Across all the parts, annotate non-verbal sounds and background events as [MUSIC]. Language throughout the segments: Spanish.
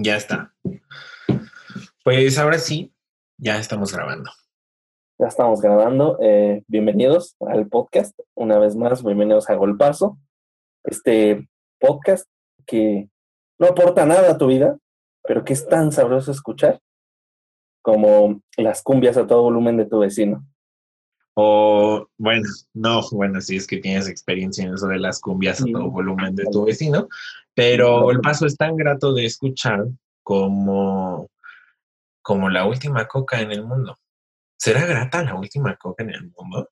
Ya está. Pues ahora sí, ya estamos grabando. Ya estamos grabando. Eh, bienvenidos al podcast. Una vez más, bienvenidos a Golpazo. Este podcast que no aporta nada a tu vida, pero que es tan sabroso escuchar como las cumbias a todo volumen de tu vecino. O, bueno, no, bueno, si es que tienes experiencia en eso de las cumbias a todo volumen de tu vecino, pero el paso es tan grato de escuchar como, como la última coca en el mundo. ¿Será grata la última coca en el mundo?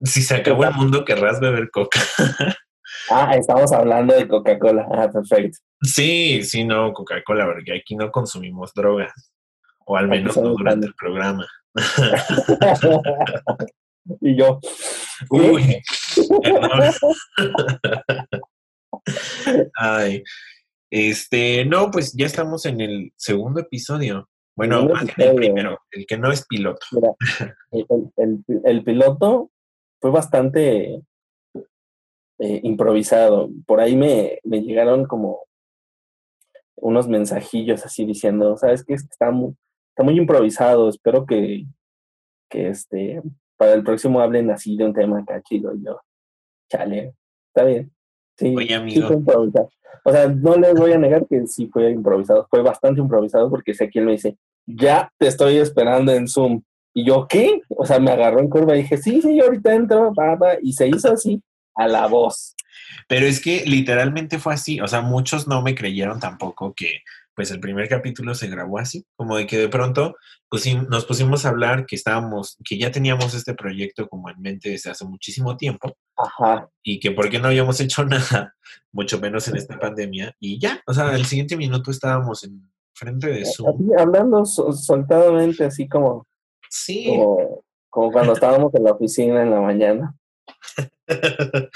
Si se acabó el mundo, querrás beber coca. ah, estamos hablando de Coca-Cola. Ah, perfecto. Sí, sí, no, Coca-Cola, porque aquí no consumimos drogas. O al menos no durante el programa. [LAUGHS] [LAUGHS] y yo. Uy. [LAUGHS] Ay. Este, no, pues ya estamos en el segundo episodio. Bueno, el primero, el que no es piloto. el, piloto fue bastante eh, improvisado. Por ahí me, me, llegaron como unos mensajillos así diciendo, ¿sabes qué? Está muy, está muy improvisado. Espero que, que este, para el próximo hablen así de un tema acá chido. Y yo, chale, está bien. Sí, Oye, amigo. o sea, no les voy a negar que sí fue improvisado, fue bastante improvisado porque sé quién me dice, ya te estoy esperando en Zoom. Y yo, ¿qué? O sea, me agarró en curva y dije, sí, sí, ahorita entro, papá, y se hizo así, a la voz. Pero es que literalmente fue así, o sea, muchos no me creyeron tampoco que pues el primer capítulo se grabó así, como de que de pronto pues, nos pusimos a hablar que estábamos, que ya teníamos este proyecto como en mente desde hace muchísimo tiempo. Ajá. Y que por qué no habíamos [LAUGHS] hecho nada, mucho menos en esta pandemia. Y ya, o sea, el siguiente minuto estábamos en frente de Zoom. hablando soltadamente, así como. Sí. Como, como cuando estábamos en la oficina en la mañana. [LAUGHS]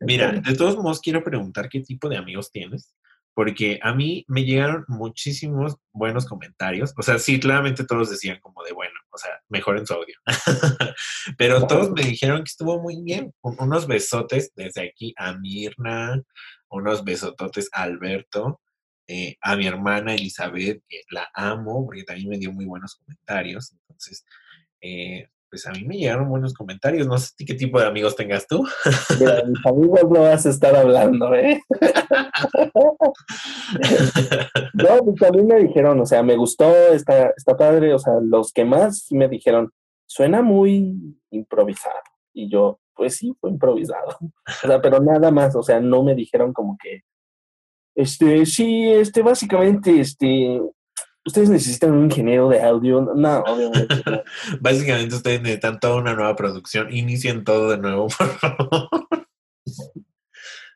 Mira, de todos modos quiero preguntar qué tipo de amigos tienes porque a mí me llegaron muchísimos buenos comentarios. O sea, sí, claramente todos decían como de bueno, o sea, mejoren su audio. [LAUGHS] Pero todos me dijeron que estuvo muy bien. Unos besotes desde aquí a Mirna, unos besototes a Alberto, eh, a mi hermana Elizabeth, que la amo, porque también me dio muy buenos comentarios. Entonces, eh, pues a mí me llegaron buenos comentarios. No sé qué tipo de amigos tengas tú. Mira, mis amigos no vas a estar hablando, ¿eh? [LAUGHS] no, pues también me dijeron, o sea, me gustó, está, está padre, o sea, los que más me dijeron, suena muy improvisado. Y yo, pues sí, fue improvisado. O sea, pero nada más, o sea, no me dijeron como que, este, sí, este, básicamente, este, ustedes necesitan un ingeniero de audio. No, obviamente. [LAUGHS] Básicamente ustedes necesitan toda una nueva producción. Inicien todo de nuevo, [LAUGHS] por favor.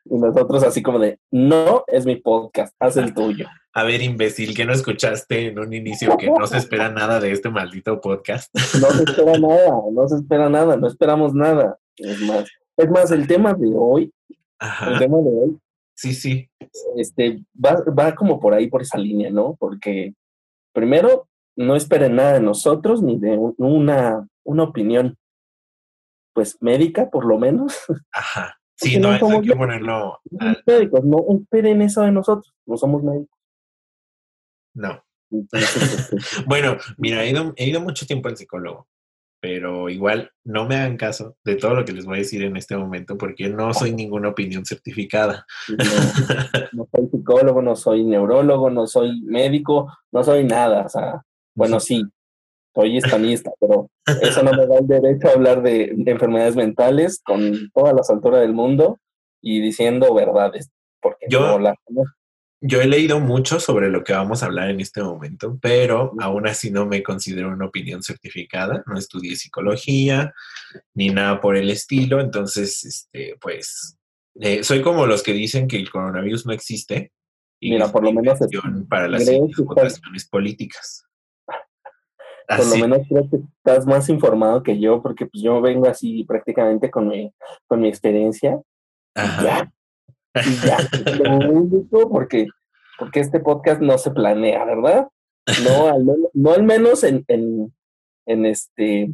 Y nosotros así como de, no es mi podcast, haz el tuyo. [LAUGHS] A ver, imbécil, que no escuchaste en un inicio que no se espera nada de este maldito podcast. No se espera nada, no se espera nada, no esperamos nada. Es más, es más el tema de hoy, el tema de hoy. Sí, sí. Este, va, va como por ahí, por esa línea, ¿no? Porque primero, no esperen nada de nosotros ni de una, una opinión, pues médica, por lo menos. Ajá. [LAUGHS] Sí, no, hay que ponerlo. Médicos, no esperen eso de nosotros, no somos médicos. No. [LAUGHS] bueno, mira, he ido, he ido mucho tiempo al psicólogo, pero igual no me hagan caso de todo lo que les voy a decir en este momento porque no soy ninguna opinión certificada. No, soy psicólogo, no soy neurólogo, no soy médico, no soy nada. O sea, bueno, sí, soy hispanista, pero eso no me da el derecho a hablar de, enfermedades mentales con todas las alturas del mundo y diciendo verdades, porque yo, yo he leído mucho sobre lo que vamos a hablar en este momento, pero aún así no me considero una opinión certificada, no estudié psicología ni nada por el estilo, entonces, este, pues, eh, soy como los que dicen que el coronavirus no existe. Y Mira, por lo menos para las votaciones políticas. [LAUGHS] Por lo menos creo que estás más informado que yo, porque pues yo vengo así prácticamente con mi, con mi experiencia. Ajá. Y ya, porque, porque este podcast no se planea, ¿verdad? No al menos, no al menos en, en, en este,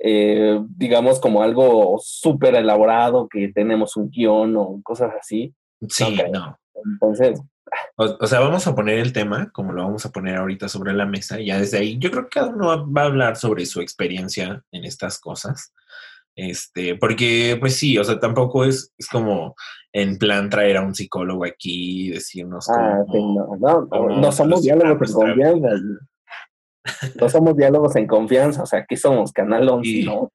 eh, digamos, como algo súper elaborado, que tenemos un guion o cosas así. Sí, no. Entonces, O, sea, vamos a poner el tema, como lo vamos a poner ahorita sobre la mesa, y ya desde ahí yo creo que cada uno va a hablar sobre su experiencia en estas cosas. Este, porque, pues sí, o sea, tampoco es, es como en plan traer a un psicólogo aquí y decirnos. Ah, no, no, no, somos diálogos en confianza. [LAUGHS] No somos diálogos en confianza, o sea, aquí somos Canal 11, ¿no?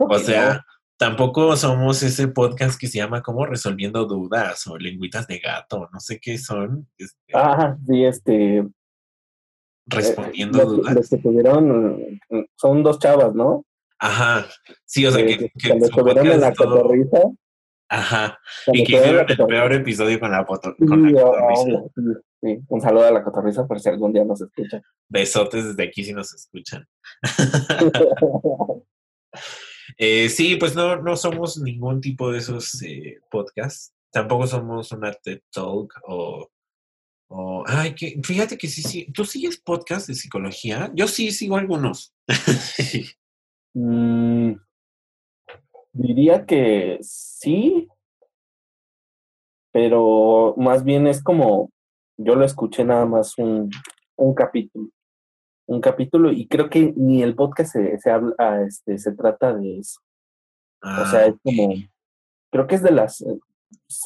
o sea, tampoco somos ese podcast que se llama como Resolviendo Dudas o Lengüitas de Gato, no sé qué son. Este, ah, sí, este. Respondiendo dudas. Los que tuvieron, son dos chavas, ¿no? Ajá, sí, o sea, que, que cuando estuvieron en la cotorriza. Ajá, y que hicieron el peor episodio con la, con la cotorriza. Sí, un saludo a la cotorriza por si algún día nos escuchan. Besotes desde aquí si nos escuchan. [LAUGHS] eh, sí, pues no, no somos ningún tipo de esos eh, podcasts. Tampoco somos una TED Talk o, o... Ay, que, fíjate que sí, sí. ¿Tú sigues podcast de psicología? Yo sí sigo algunos. [LAUGHS] Mm, diría que sí, pero más bien es como, yo lo escuché nada más un, un capítulo, un capítulo y creo que ni el podcast se, se habla, ah, este, se trata de eso. o sea, es ah, como, creo que es de las, eh,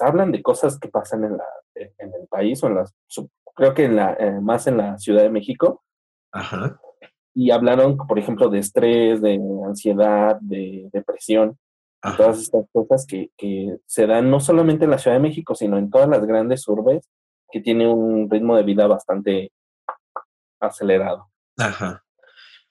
hablan de cosas que pasan en, la, en el país o en las, creo que en la, eh, más en la Ciudad de México. Ajá y hablaron, por ejemplo, de estrés, de ansiedad, de depresión, todas estas cosas que, que, se dan no solamente en la Ciudad de México, sino en todas las grandes urbes que tiene un ritmo de vida bastante acelerado. Ajá.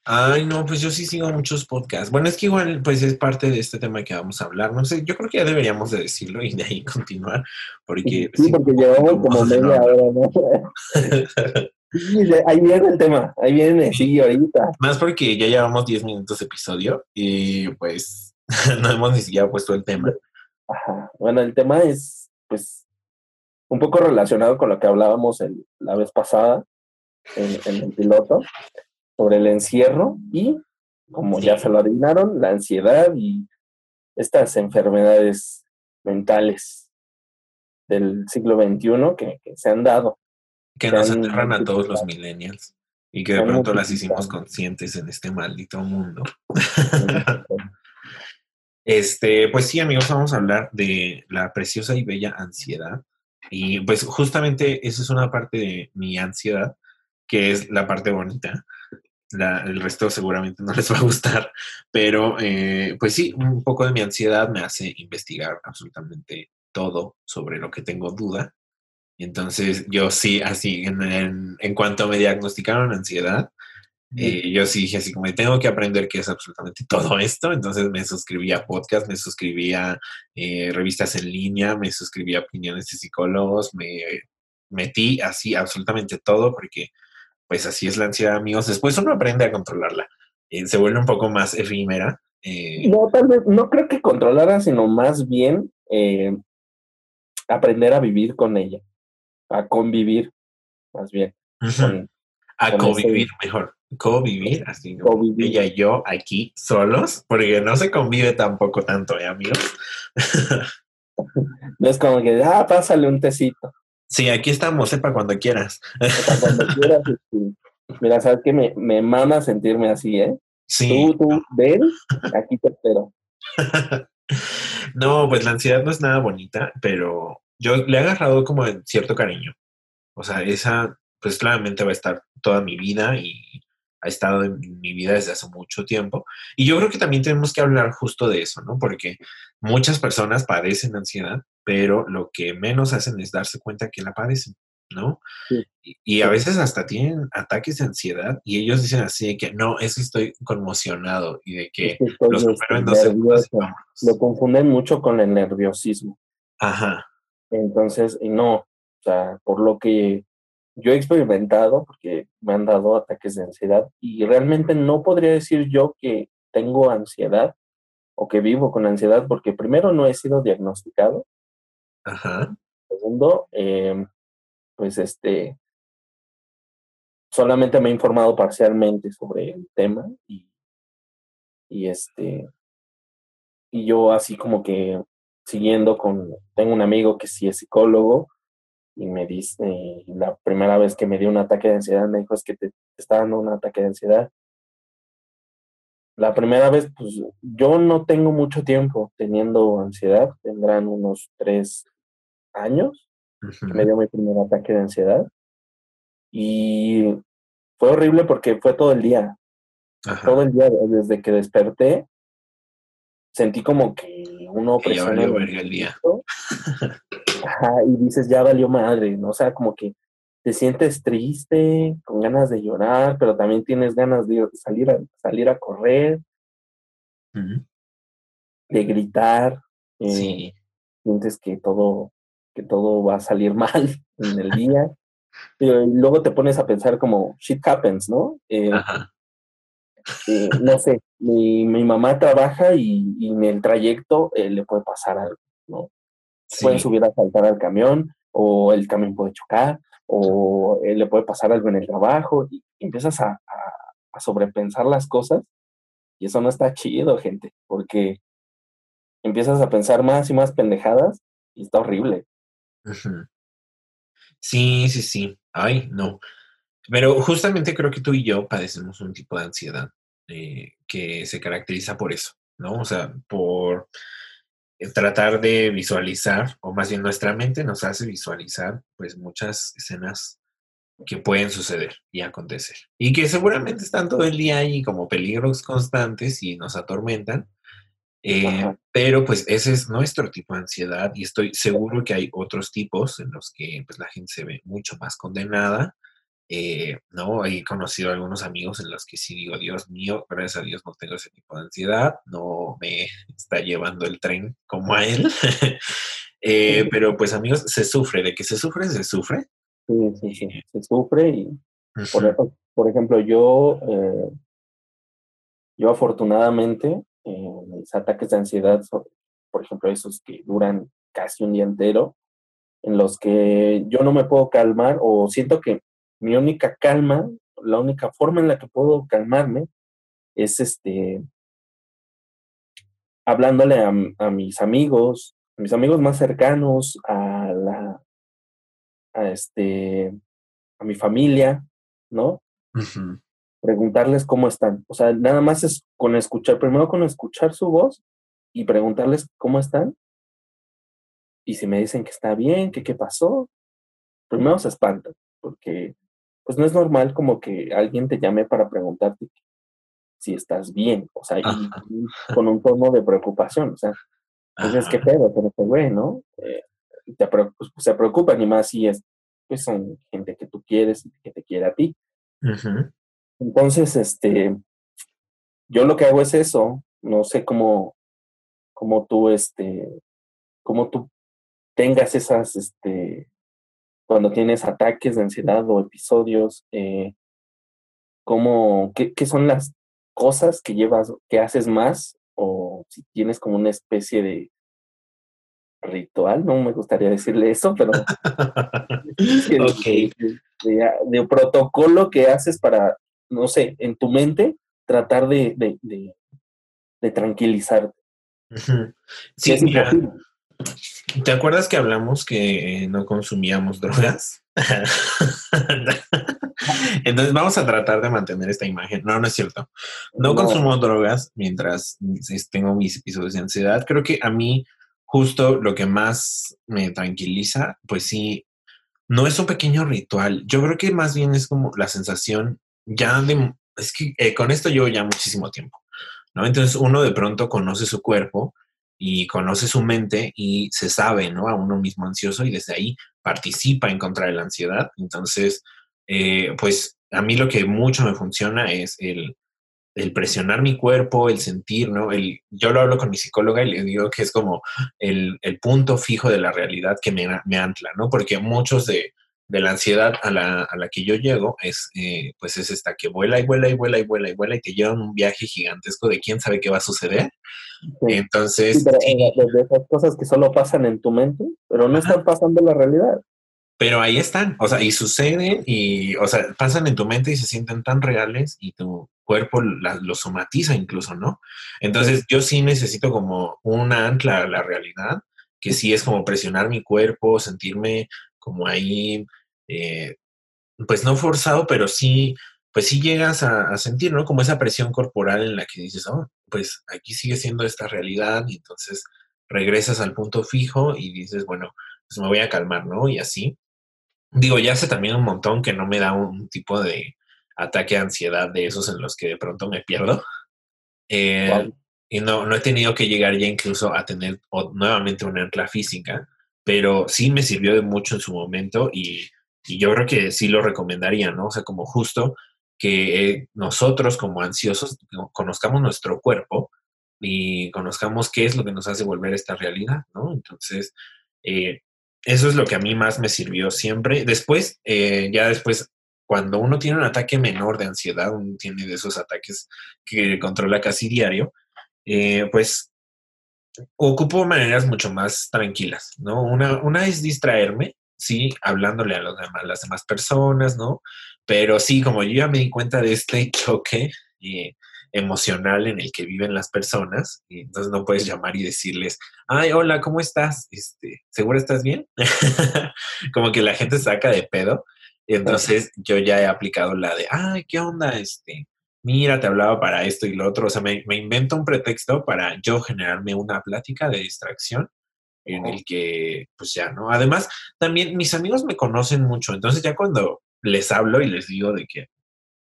Ay, no, pues yo sí sigo muchos podcasts. Bueno, es que igual, pues es parte de este tema que vamos a hablar. No sé, yo creo que ya deberíamos de decirlo y de ahí [LAUGHS] continuar, porque... Sí, porque llevamos como media hora, ¿no? [LAUGHS] ahí viene el tema, ahí viene, sí, ahorita. Más porque ya llevamos 10 minutos de episodio y pues [LAUGHS] no hemos ni siquiera puesto el tema. Ajá. Bueno, el tema es, pues, un poco relacionado con lo que hablábamos la vez pasada en, el piloto, sobre el encierro y, como ya se lo adivinaron, la ansiedad y estas enfermedades mentales del siglo XXI que se han dado. Que nos aterran a todos los millennials y que de pronto las hicimos conscientes en este maldito mundo. [LAUGHS] este, pues sí, amigos, vamos a hablar de la preciosa y bella ansiedad. Y pues justamente esa es una parte de mi ansiedad, que es la parte bonita. el resto seguramente no les va a gustar, pero eh, pues sí, un poco de mi ansiedad me hace investigar absolutamente todo sobre lo que tengo duda entonces yo sí, así, en, en, cuanto me diagnosticaron ansiedad, eh, yo sí dije así como, tengo que aprender qué es absolutamente todo esto. Entonces me suscribí a podcast, me suscribí a eh, revistas en línea, me suscribí a opiniones de psicólogos, me metí así absolutamente todo porque pues así es la ansiedad, amigos. Después uno aprende a controlarla. Eh, se vuelve un poco más efímera. no, tal vez, no creo que controlarla, sino más bien aprender a vivir con ella a convivir, más bien. a convivir, mejor. Convivir, así ella y yo aquí solos, porque no se convive tampoco tanto, ¿eh, amigos? [LAUGHS] no es como que, ah, pásale un tecito. Sí, aquí estamos, sepa cuando quieras. cuando [LAUGHS] quieras, Mira, sabes que me, me mama sentirme así, ¿eh? Sí. Tú, tú, ven, aquí te espero. [LAUGHS] no, pues la ansiedad no es nada bonita, pero yo le he agarrado como cierto cariño. O sea, esa, pues claramente va a estar toda mi vida y ha estado en mi vida desde hace mucho tiempo. Y yo creo que también tenemos que hablar justo de eso, ¿no? Porque muchas personas padecen ansiedad, pero lo que menos hacen es darse cuenta que la padecen, ¿no? Y, a veces hasta tienen ataques de ansiedad y ellos dicen así que no, es que estoy conmocionado y de que los supero en dos Lo confunden mucho con el nerviosismo. Ajá. Entonces, no, o sea, por lo que yo he experimentado, porque me han dado ataques de ansiedad y realmente no podría decir yo que tengo ansiedad o que vivo con ansiedad, porque primero no he sido diagnosticado. Ajá. Segundo, em, pues este, solamente me he informado parcialmente sobre el tema y, y este, y yo así como que siguiendo con, tengo un amigo que sí es psicólogo y me dice, la primera vez que me dio un ataque de ansiedad, me dijo, es que te, está dando un ataque de ansiedad. La primera vez, pues yo no tengo mucho tiempo teniendo ansiedad, tendrán unos tres años que me dio mi primer ataque de ansiedad. Y fue horrible porque fue todo el día. Todo el día, desde que desperté, sentí como que uno presiona el día. y dices, ya valió madre, ¿no? O sea, como que te sientes triste, con ganas de llorar, pero también tienes ganas de salir a, salir a correr, de gritar. Eh, sientes que todo, que todo va a salir [LAUGHS] mal en el día. y luego te pones a pensar como, shit happens, ¿no? Eh, eh, no sé, mi, mi, mamá trabaja y, y en el trayecto le puede pasar algo, ¿no? Pueden subir a saltar al camión, o el camión puede chocar, o eh, le puede pasar algo en el trabajo, y empiezas a, a, sobrepensar las cosas, y eso no está chido, gente, porque empiezas a pensar más y más pendejadas, y está horrible. Sí, sí, sí. Ay, no. Pero justamente creo que tú y yo padecemos un tipo de ansiedad eh, que se caracteriza por eso, ¿no? O sea, por eh, tratar de visualizar, o más bien nuestra mente nos hace visualizar pues muchas escenas que pueden suceder y acontecer. Y que seguramente están todo el día ahí como peligros constantes y nos atormentan. Eh, pero pues ese es nuestro tipo de ansiedad y estoy seguro que hay otros tipos en los que pues, la gente se ve mucho más condenada eh, no, he conocido algunos amigos en los que sí digo, Dios mío, gracias a Dios no tengo ese tipo de ansiedad, no me está llevando el tren como a él. [LAUGHS] Eh, pero pues amigos, se sufre, de que se sufre, se sufre. Sí, sí, sí, eh, se sufre y por, ejemplo, yo, yo afortunadamente, mis ataques de ansiedad, por ejemplo, esos que duran casi un día entero, en los que yo no me puedo calmar o siento que mi única calma, la única forma en la que puedo calmarme es este hablándole a, mis amigos, a mis amigos más cercanos, a la a este a mi familia, ¿no? Preguntarles cómo están. O sea, nada más es con escuchar, primero con escuchar su voz y preguntarles cómo están. Y si me dicen que está bien, que qué pasó, primero se espantan, porque pues no es normal como que alguien te llame para preguntarte si estás bien, o sea, y, con un tono de preocupación, o sea, pues es que pedo, pero ¿no? Eh, te, pues, se preocupan y más si es, pues son gente que tú quieres y que te quiere a ti. Entonces, este, yo lo que hago es eso, no sé cómo, cómo tú, este, cómo tú tengas esas, este, cuando tienes ataques de ansiedad o episodios, eh, cómo, qué, qué, son las cosas que llevas, que haces más, o si tienes como una especie de ritual, no me gustaría [LAUGHS] decirle eso, pero de, protocolo que haces para, no sé, en tu mente, tratar de, de, de, tranquilizarte. Sí, ¿Te acuerdas que hablamos que no consumíamos drogas? [LAUGHS] Entonces vamos a tratar de mantener esta imagen. No, no es cierto. No, consumo drogas mientras tengo mis episodios de ansiedad. Creo que a mí justo lo que más me tranquiliza, pues sí, no es un pequeño ritual. Yo creo que más bien es como la sensación ya de... Es que eh, con esto llevo ya muchísimo tiempo, ¿no? Entonces uno de pronto conoce su cuerpo y conoce su mente y se sabe, ¿no? A uno mismo ansioso y desde ahí participa en contra de la ansiedad. Entonces, eh, pues a mí lo que mucho me funciona es el, presionar mi cuerpo, el sentir, ¿no? El, yo lo hablo con mi psicóloga y le digo que es como el, punto fijo de la realidad que me, me ancla, ¿no? Porque muchos de, de la ansiedad a la, a la que yo llego es, eh, pues es esta que vuela y vuela y vuela y vuela y vuela y te lleva un viaje gigantesco de quién sabe qué va a suceder. Entonces... Eh, de esas cosas que solo pasan en tu mente, pero no están pasando en la realidad. Pero ahí están, o sea, y suceden y, o sea, pasan en tu mente y se sienten tan reales y tu cuerpo lo somatiza incluso, ¿no? Entonces yo sí necesito como una ancla a la realidad, que sí es como presionar mi cuerpo, sentirme como ahí, eh, pues no forzado, pero sí, pues sí llegas a, sentir, ¿no? Como esa presión corporal en la que dices, oh, pues aquí sigue siendo esta realidad y entonces regresas al punto fijo y dices, bueno, pues me voy a calmar, ¿no? Y así. Digo, ya hace también un montón que no me da un tipo de ataque de ansiedad de esos en los que de pronto me pierdo. Eh, y no, no he tenido que llegar ya incluso a tener nuevamente una ancla física, pero sí me sirvió de mucho en su momento y, yo creo que sí lo recomendaría, ¿no? O sea, como justo que nosotros como ansiosos conozcamos nuestro cuerpo y conozcamos qué es lo que nos hace volver a esta realidad, ¿no? Entonces, eh, eso es lo que a mí más me sirvió siempre. Después, eh, ya después cuando uno tiene un ataque menor de ansiedad, uno tiene de esos ataques que controla casi diario, eh, pues ocupo maneras mucho más tranquilas, ¿no? Una, una es distraerme, sí, hablándole a los demás, las demás personas, ¿no? Pero sí, como yo ya me di cuenta de este [LAUGHS] choque eh, emocional en el que viven las personas, y entonces no puedes llamar y decirles, ay, hola, ¿cómo estás? Este, ¿Seguro estás bien? [LAUGHS] como que la gente saca de pedo y entonces yo ya he aplicado la de, ay, ¿qué onda? Este, mira, te hablaba para esto y lo otro. O sea, me, invento un pretexto para yo generarme una plática de distracción en el que, pues ya, ¿no? Además, también mis amigos me conocen mucho, entonces ya cuando les hablo y les digo de que,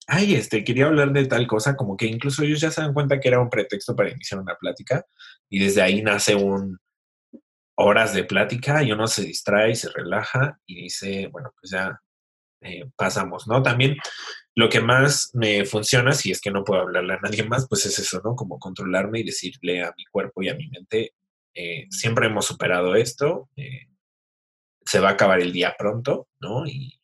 ay, este, quería hablar de tal cosa, como que incluso ellos ya se dan cuenta que era un pretexto para iniciar una plática y desde ahí nace un horas de plática y uno se distrae y se relaja y dice, bueno, pues ya eh, pasamos, ¿no? También lo que más me funciona, si es que no puedo hablarle a nadie más, pues es eso, ¿no? Como controlarme y decirle a mi cuerpo y a mi mente, eh, siempre hemos superado esto, eh, se va a acabar el día pronto, ¿no? Y,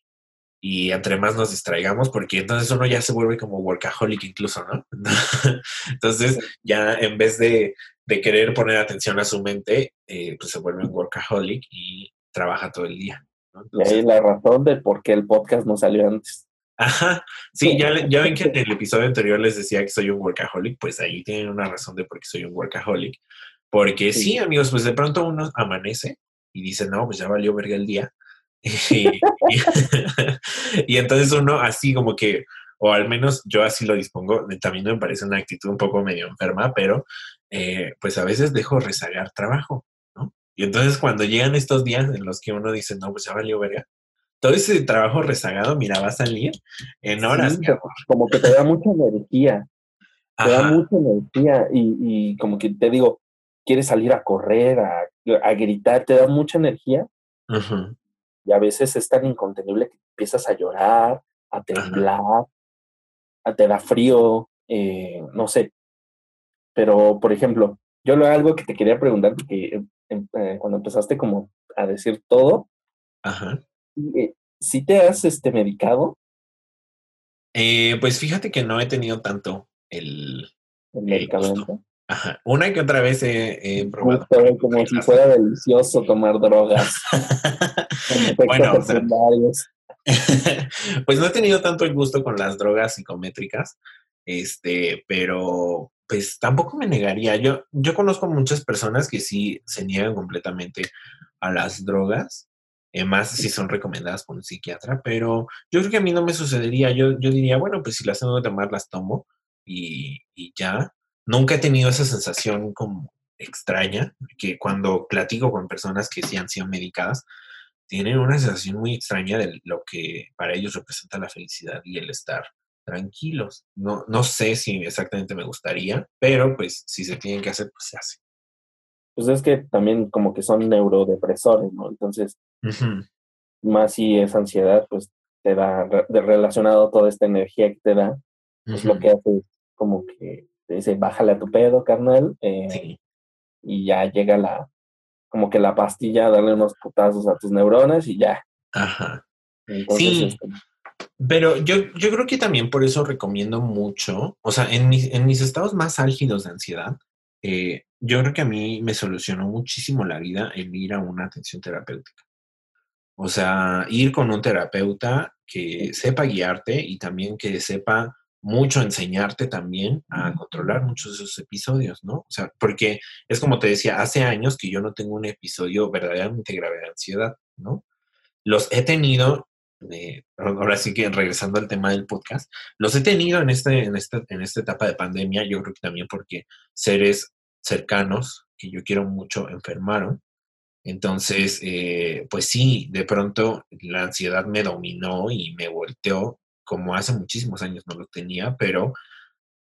y entre más nos distraigamos, porque entonces uno ya se vuelve como workaholic incluso, ¿no? [LAUGHS] entonces ya en vez de, de, querer poner atención a su mente, pues se vuelve un workaholic y trabaja todo el día y ahí la razón de por qué el podcast no salió antes. Ajá, sí, ya, ya ven que en el episodio anterior les decía que soy un workaholic, pues ahí tienen una razón de por qué soy un workaholic. Porque sí. amigos, pues de pronto uno amanece y dice, no, pues ya valió verga el día. [LAUGHS] [LAUGHS] y, entonces uno así como que, o al menos yo así lo dispongo, también me parece una actitud un poco medio enferma, pero eh, pues a veces dejo rezagar trabajo. Y entonces cuando llegan estos días en los que uno dice, no, pues ya valió verga, todo ese trabajo rezagado, mira, va a salir en horas. como que te da mucha energía, te da mucha energía y, como que te digo, quieres salir a correr, a, gritar, te da mucha energía. Y a veces es tan incontenible que empiezas a llorar, a temblar, a te da frío, eh, no sé. Pero, por ejemplo, yo lo algo que te quería preguntar, porque eh, cuando empezaste como a decir todo, Ajá. Eh, ¿sí te has este, medicado? Eh, pues fíjate que no he tenido tanto el, el medicamento. Ajá. Una que otra vez he, probado. como si fuera delicioso tomar drogas. [LAUGHS] bueno, [LAUGHS] pues no he tenido tanto el gusto con las drogas psicométricas, este, pero pues tampoco me negaría. Yo, yo conozco muchas personas que sí se niegan completamente a las drogas, eh, más si son recomendadas por un psiquiatra, pero yo creo que a mí no me sucedería. Yo, yo diría, bueno, pues si las tengo que tomar, las tomo y, y ya. Nunca he tenido esa sensación como extraña, que cuando platico con personas que sí han sido medicadas, tienen una sensación muy extraña de lo que para ellos representa la felicidad y el estar tranquilos. No, no sé si exactamente me gustaría, pero pues si se tienen que hacer, pues se hace. Pues es que también como que son neurodepresores, ¿no? Entonces, más si es ansiedad, pues te da de relacionado toda esta energía que te da, pues lo que hace es como que te dice, bájale a tu pedo, carnal, eh, y ya llega la, como que la pastilla, darle unos putazos a tus neuronas y ya. Ajá. sí. Este, pero yo, yo creo que también por eso recomiendo mucho, o sea, en mis, en mis estados más álgidos de ansiedad, eh, yo creo que a mí me solucionó muchísimo la vida el ir a una atención terapéutica. O sea, ir con un terapeuta que sepa guiarte y también que sepa mucho enseñarte también a controlar muchos de esos episodios, ¿no? O sea, porque es como te decía, hace años que yo no tengo un episodio verdaderamente grave de ansiedad, ¿no? los he tenido, ahora sí que regresando al tema del podcast, los he tenido en, este, en, este, en esta etapa de pandemia, yo creo que también porque seres cercanos que yo quiero mucho enfermaron. Entonces, eh, pues sí, de pronto la ansiedad me dominó y me volteó como hace muchísimos años no lo tenía, pero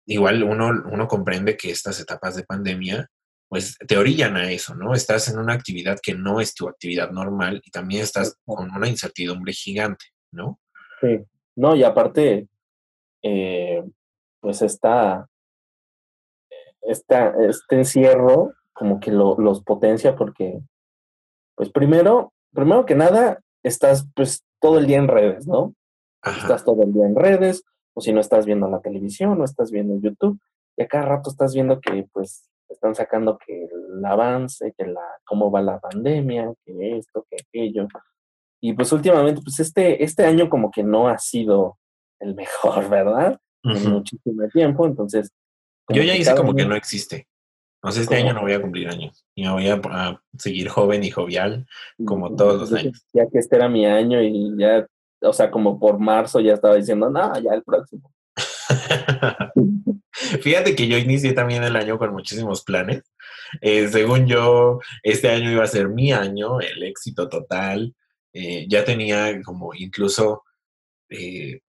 igual uno, uno comprende que estas etapas de pandemia pues te orillan a eso, ¿no? Estás en una actividad que no es tu actividad normal y también estás con una incertidumbre gigante, ¿no? Sí, no, y aparte, eh, pues está, está, este encierro como que lo, los potencia porque, pues primero, primero que nada, estás pues todo el día en redes, ¿no? Estás todo el día en redes, o si no estás viendo la televisión, o estás viendo YouTube, y a cada rato estás viendo que pues están sacando que el avance, que la, cómo va la pandemia, que esto, que aquello. Y pues últimamente, pues este, este año como que no ha sido el mejor, [LAUGHS] ¿verdad? En muchísimo tiempo, entonces... Yo ya hice como que no existe. No sé, este año no voy a cumplir años. Y me voy a, seguir joven y jovial como todos los años. Ya que este era mi año y ya, o sea, como por marzo ya estaba diciendo, no, ya el próximo. [LAUGHS] Fíjate que yo inicié también el año con muchísimos planes. Eh, según yo, este año iba a ser mi año, el éxito total. Eh, ya tenía como incluso... Eh,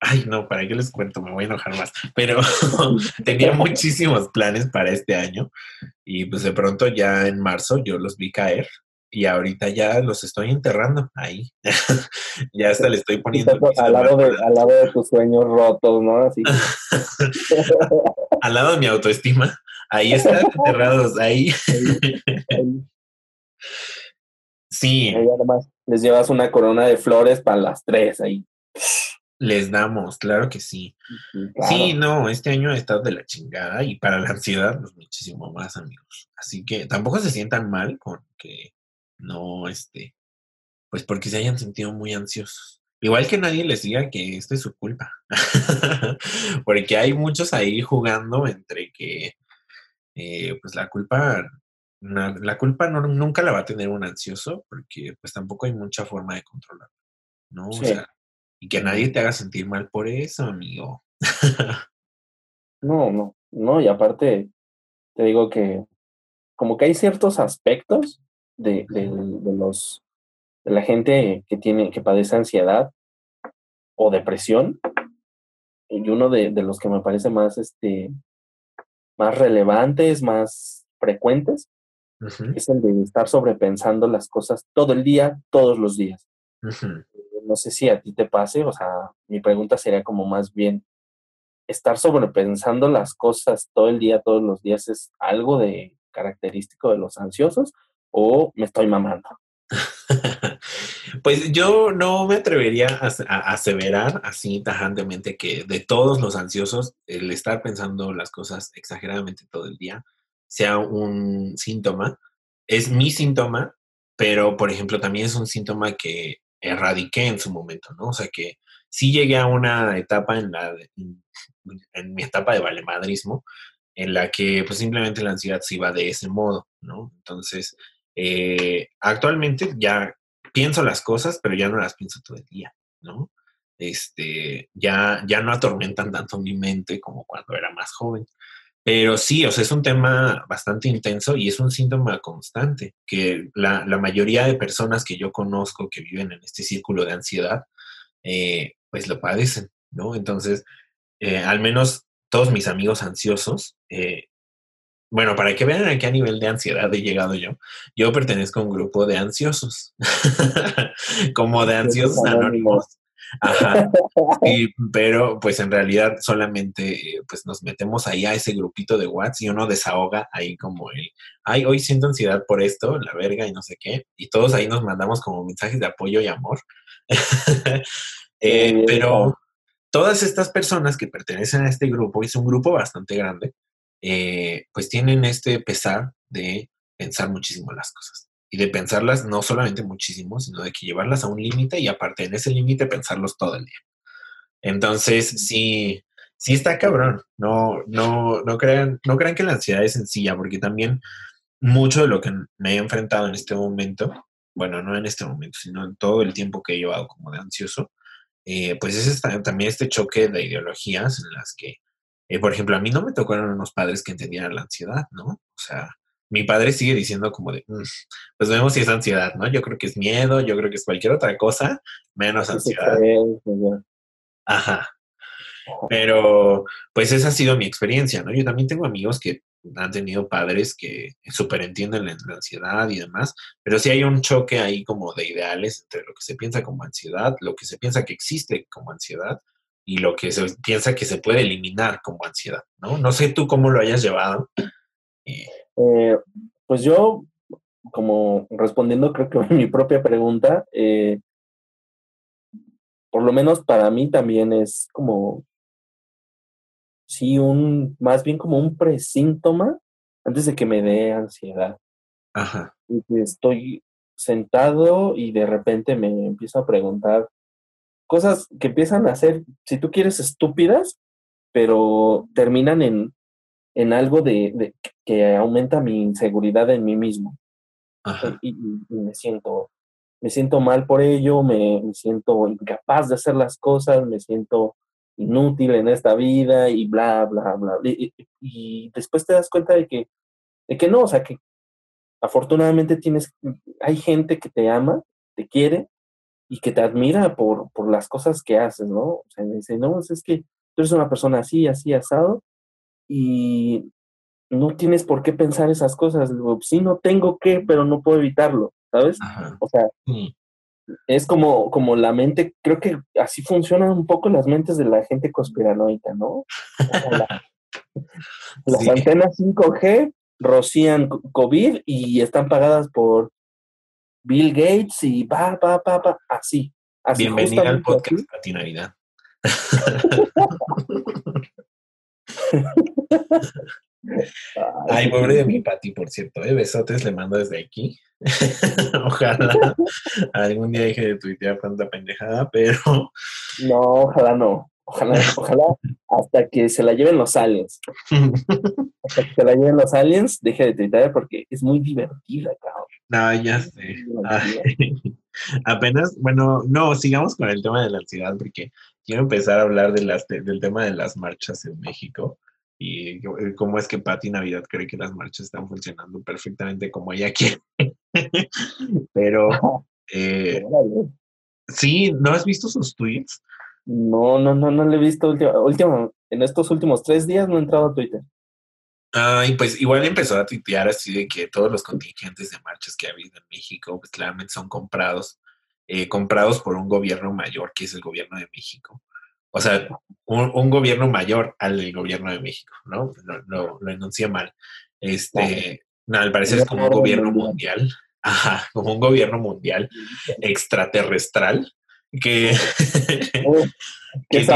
ay, no, ¿para qué les cuento? Me voy a enojar más. Pero [LAUGHS] tenía muchísimos planes para este año y pues de pronto ya en marzo yo los vi caer y ahorita ya los estoy enterrando ahí. [LAUGHS] ya hasta le estoy poniendo. Al lado, de, al lado de tus sueños rotos, ¿no? Así. [LAUGHS] al lado de mi autoestima. Ahí están [LAUGHS] enterrados, ahí. sí. Y además les llevas una corona de flores para las tres ahí. Les damos, claro que sí. Sí, no, este año ha estado de la chingada y para la ansiedad, pues muchísimo más, amigos. Así que tampoco se sientan mal con que no, este, pues porque se hayan sentido muy ansiosos. Igual que nadie les diga que esto es su culpa, [LAUGHS] porque hay muchos ahí jugando entre que, eh, pues la culpa, la culpa no, nunca la va a tener un ansioso, porque pues tampoco hay mucha forma de controlarlo, ¿no? O sea, y que nadie te haga sentir mal por eso, amigo. [LAUGHS] no, no, no, y aparte, te digo que como que hay ciertos aspectos de, los de la gente que tiene, que padece ansiedad o depresión. Y uno de, los que me parece más, este, más relevantes, más frecuentes, es el de estar sobrepensando las cosas todo el día, todos los días. No sé si a ti te pase, o sea, mi pregunta sería como más bien, estar sobrepensando las cosas todo el día, todos los días, ¿es algo de característico de los ansiosos o me estoy mamando? [LAUGHS] pues yo no me atrevería a, aseverar así tajantemente que de todos los ansiosos, el estar pensando las cosas exageradamente todo el día sea un síntoma. Es mi síntoma, pero por ejemplo también es un síntoma que erradiqué en su momento, ¿no? O sea que sí llegué a una etapa en la en mi etapa de valemadrismo en la que pues simplemente la ansiedad se iba de ese modo, ¿no? Entonces, eh, actualmente ya pienso las cosas, pero ya no las pienso todo el día, ¿no? Este, ya, ya no atormentan tanto mi mente como cuando era más joven. Pero sí, o sea, es un tema bastante intenso y es un síntoma constante que la, mayoría de personas que yo conozco que viven en este círculo de ansiedad, eh, pues lo padecen, ¿no? Entonces, eh, al menos todos mis amigos ansiosos bueno, para que vean a qué nivel de ansiedad he llegado yo, yo pertenezco a un grupo de ansiosos, [LAUGHS] como de ansiosos anónimos. Ajá. [LAUGHS] pero pues en realidad solamente pues nos metemos ahí a ese grupito de WhatsApp y uno desahoga ahí como el, ay, hoy siento ansiedad por esto, la verga y no sé qué. Y todos ahí nos mandamos como mensajes de apoyo y amor. [LAUGHS] Eh, pero todas estas personas que pertenecen a este grupo, y es un grupo bastante grande, eh, pues tienen este pesar de pensar muchísimo las cosas y de pensarlas no solamente muchísimo, sino de que llevarlas a un límite y aparte en ese límite pensarlos todo el día. Entonces, sí, sí está cabrón. No, no, no crean, no crean que la ansiedad es sencilla, porque también mucho de lo que me he enfrentado en este momento bueno, no en este momento, sino en todo el tiempo que he llevado como de ansioso, eh, pues es también este choque de ideologías en las que, eh, por ejemplo, a mí no me tocaron unos padres que entendieran la ansiedad, ¿no? O sea, mi padre sigue diciendo como de, mm, pues vemos si es ansiedad, ¿no? Yo creo que es miedo, yo creo que es cualquier otra cosa, menos ansiedad. Ajá. Pero, pues esa ha sido mi experiencia, ¿no? Yo también tengo amigos que han tenido padres que súper entienden la, ansiedad y demás, pero sí hay un choque ahí como de ideales entre lo que se piensa como ansiedad, lo que se piensa que existe como ansiedad y lo que se piensa que se puede eliminar como ansiedad, ¿no? No sé tú cómo lo hayas llevado. Eh, pues yo, como respondiendo creo que a [LAUGHS] mi propia pregunta, eh, por lo menos para mí también es como sí, un, más bien como un presíntoma antes de que me dé ansiedad. Ajá. Y estoy sentado y de repente me empiezo a preguntar cosas que empiezan a ser, si tú quieres, estúpidas, pero terminan en, en algo de, que aumenta mi inseguridad en mí mismo. Ajá. Y, me siento me siento mal por ello, me, me, siento incapaz de hacer las cosas, me siento inútil en esta vida y bla, bla, bla. Y, después te das cuenta de que, de que no, o sea, que afortunadamente tienes, hay gente que te ama, te quiere y que te admira por, por las cosas que haces, ¿no? O sea, me dice, no, es que tú eres una persona así, así, asado y no tienes por qué pensar esas cosas. Digo, sí, no tengo que, pero no puedo evitarlo, ¿sabes? O sea, es como, como la mente, creo que así funcionan un poco las mentes de la gente conspiranoica, ¿no? [LAUGHS] las antenas 5G rocían COVID y están pagadas por Bill Gates y va, va, va, va, así. así Bienvenida al podcast Navidad. [LAUGHS] Ay, pobre de mi Pati, por cierto. ¿eh? Besotes le mando desde aquí. [LAUGHS] ojalá algún día deje de tuitear tanta pendejada, pero. No, ojalá no. Ojalá, ojalá hasta que se la lleven los aliens. [LAUGHS] hasta que se la lleven los aliens, deje de tuitear porque es muy divertida, cabrón. No, ya sé. [LAUGHS] apenas, bueno, no, sigamos con el tema de la ansiedad porque quiero empezar a hablar de las, del tema de las marchas en México y eh, cómo es que Patti Navidad cree que las marchas están funcionando perfectamente como ella [LAUGHS] quiere. Pero eh, sí, ¿no has visto sus tweets? No, no, no, no le he visto último, en estos últimos tres días no he entrado a Twitter. Ah, y pues igual empezó a tuitear así de que todos los contingentes de marchas que ha habido en México, pues claramente son comprados, eh, comprados por un gobierno mayor, que es el gobierno de México. O sea, un, gobierno mayor al del gobierno de México, ¿no? Lo, lo, enuncié mal. Este, no, al parecer es como un gobierno mundial, [LAUGHS] ajá, como un gobierno mundial extraterrestral que, [LAUGHS] [LAUGHS] que,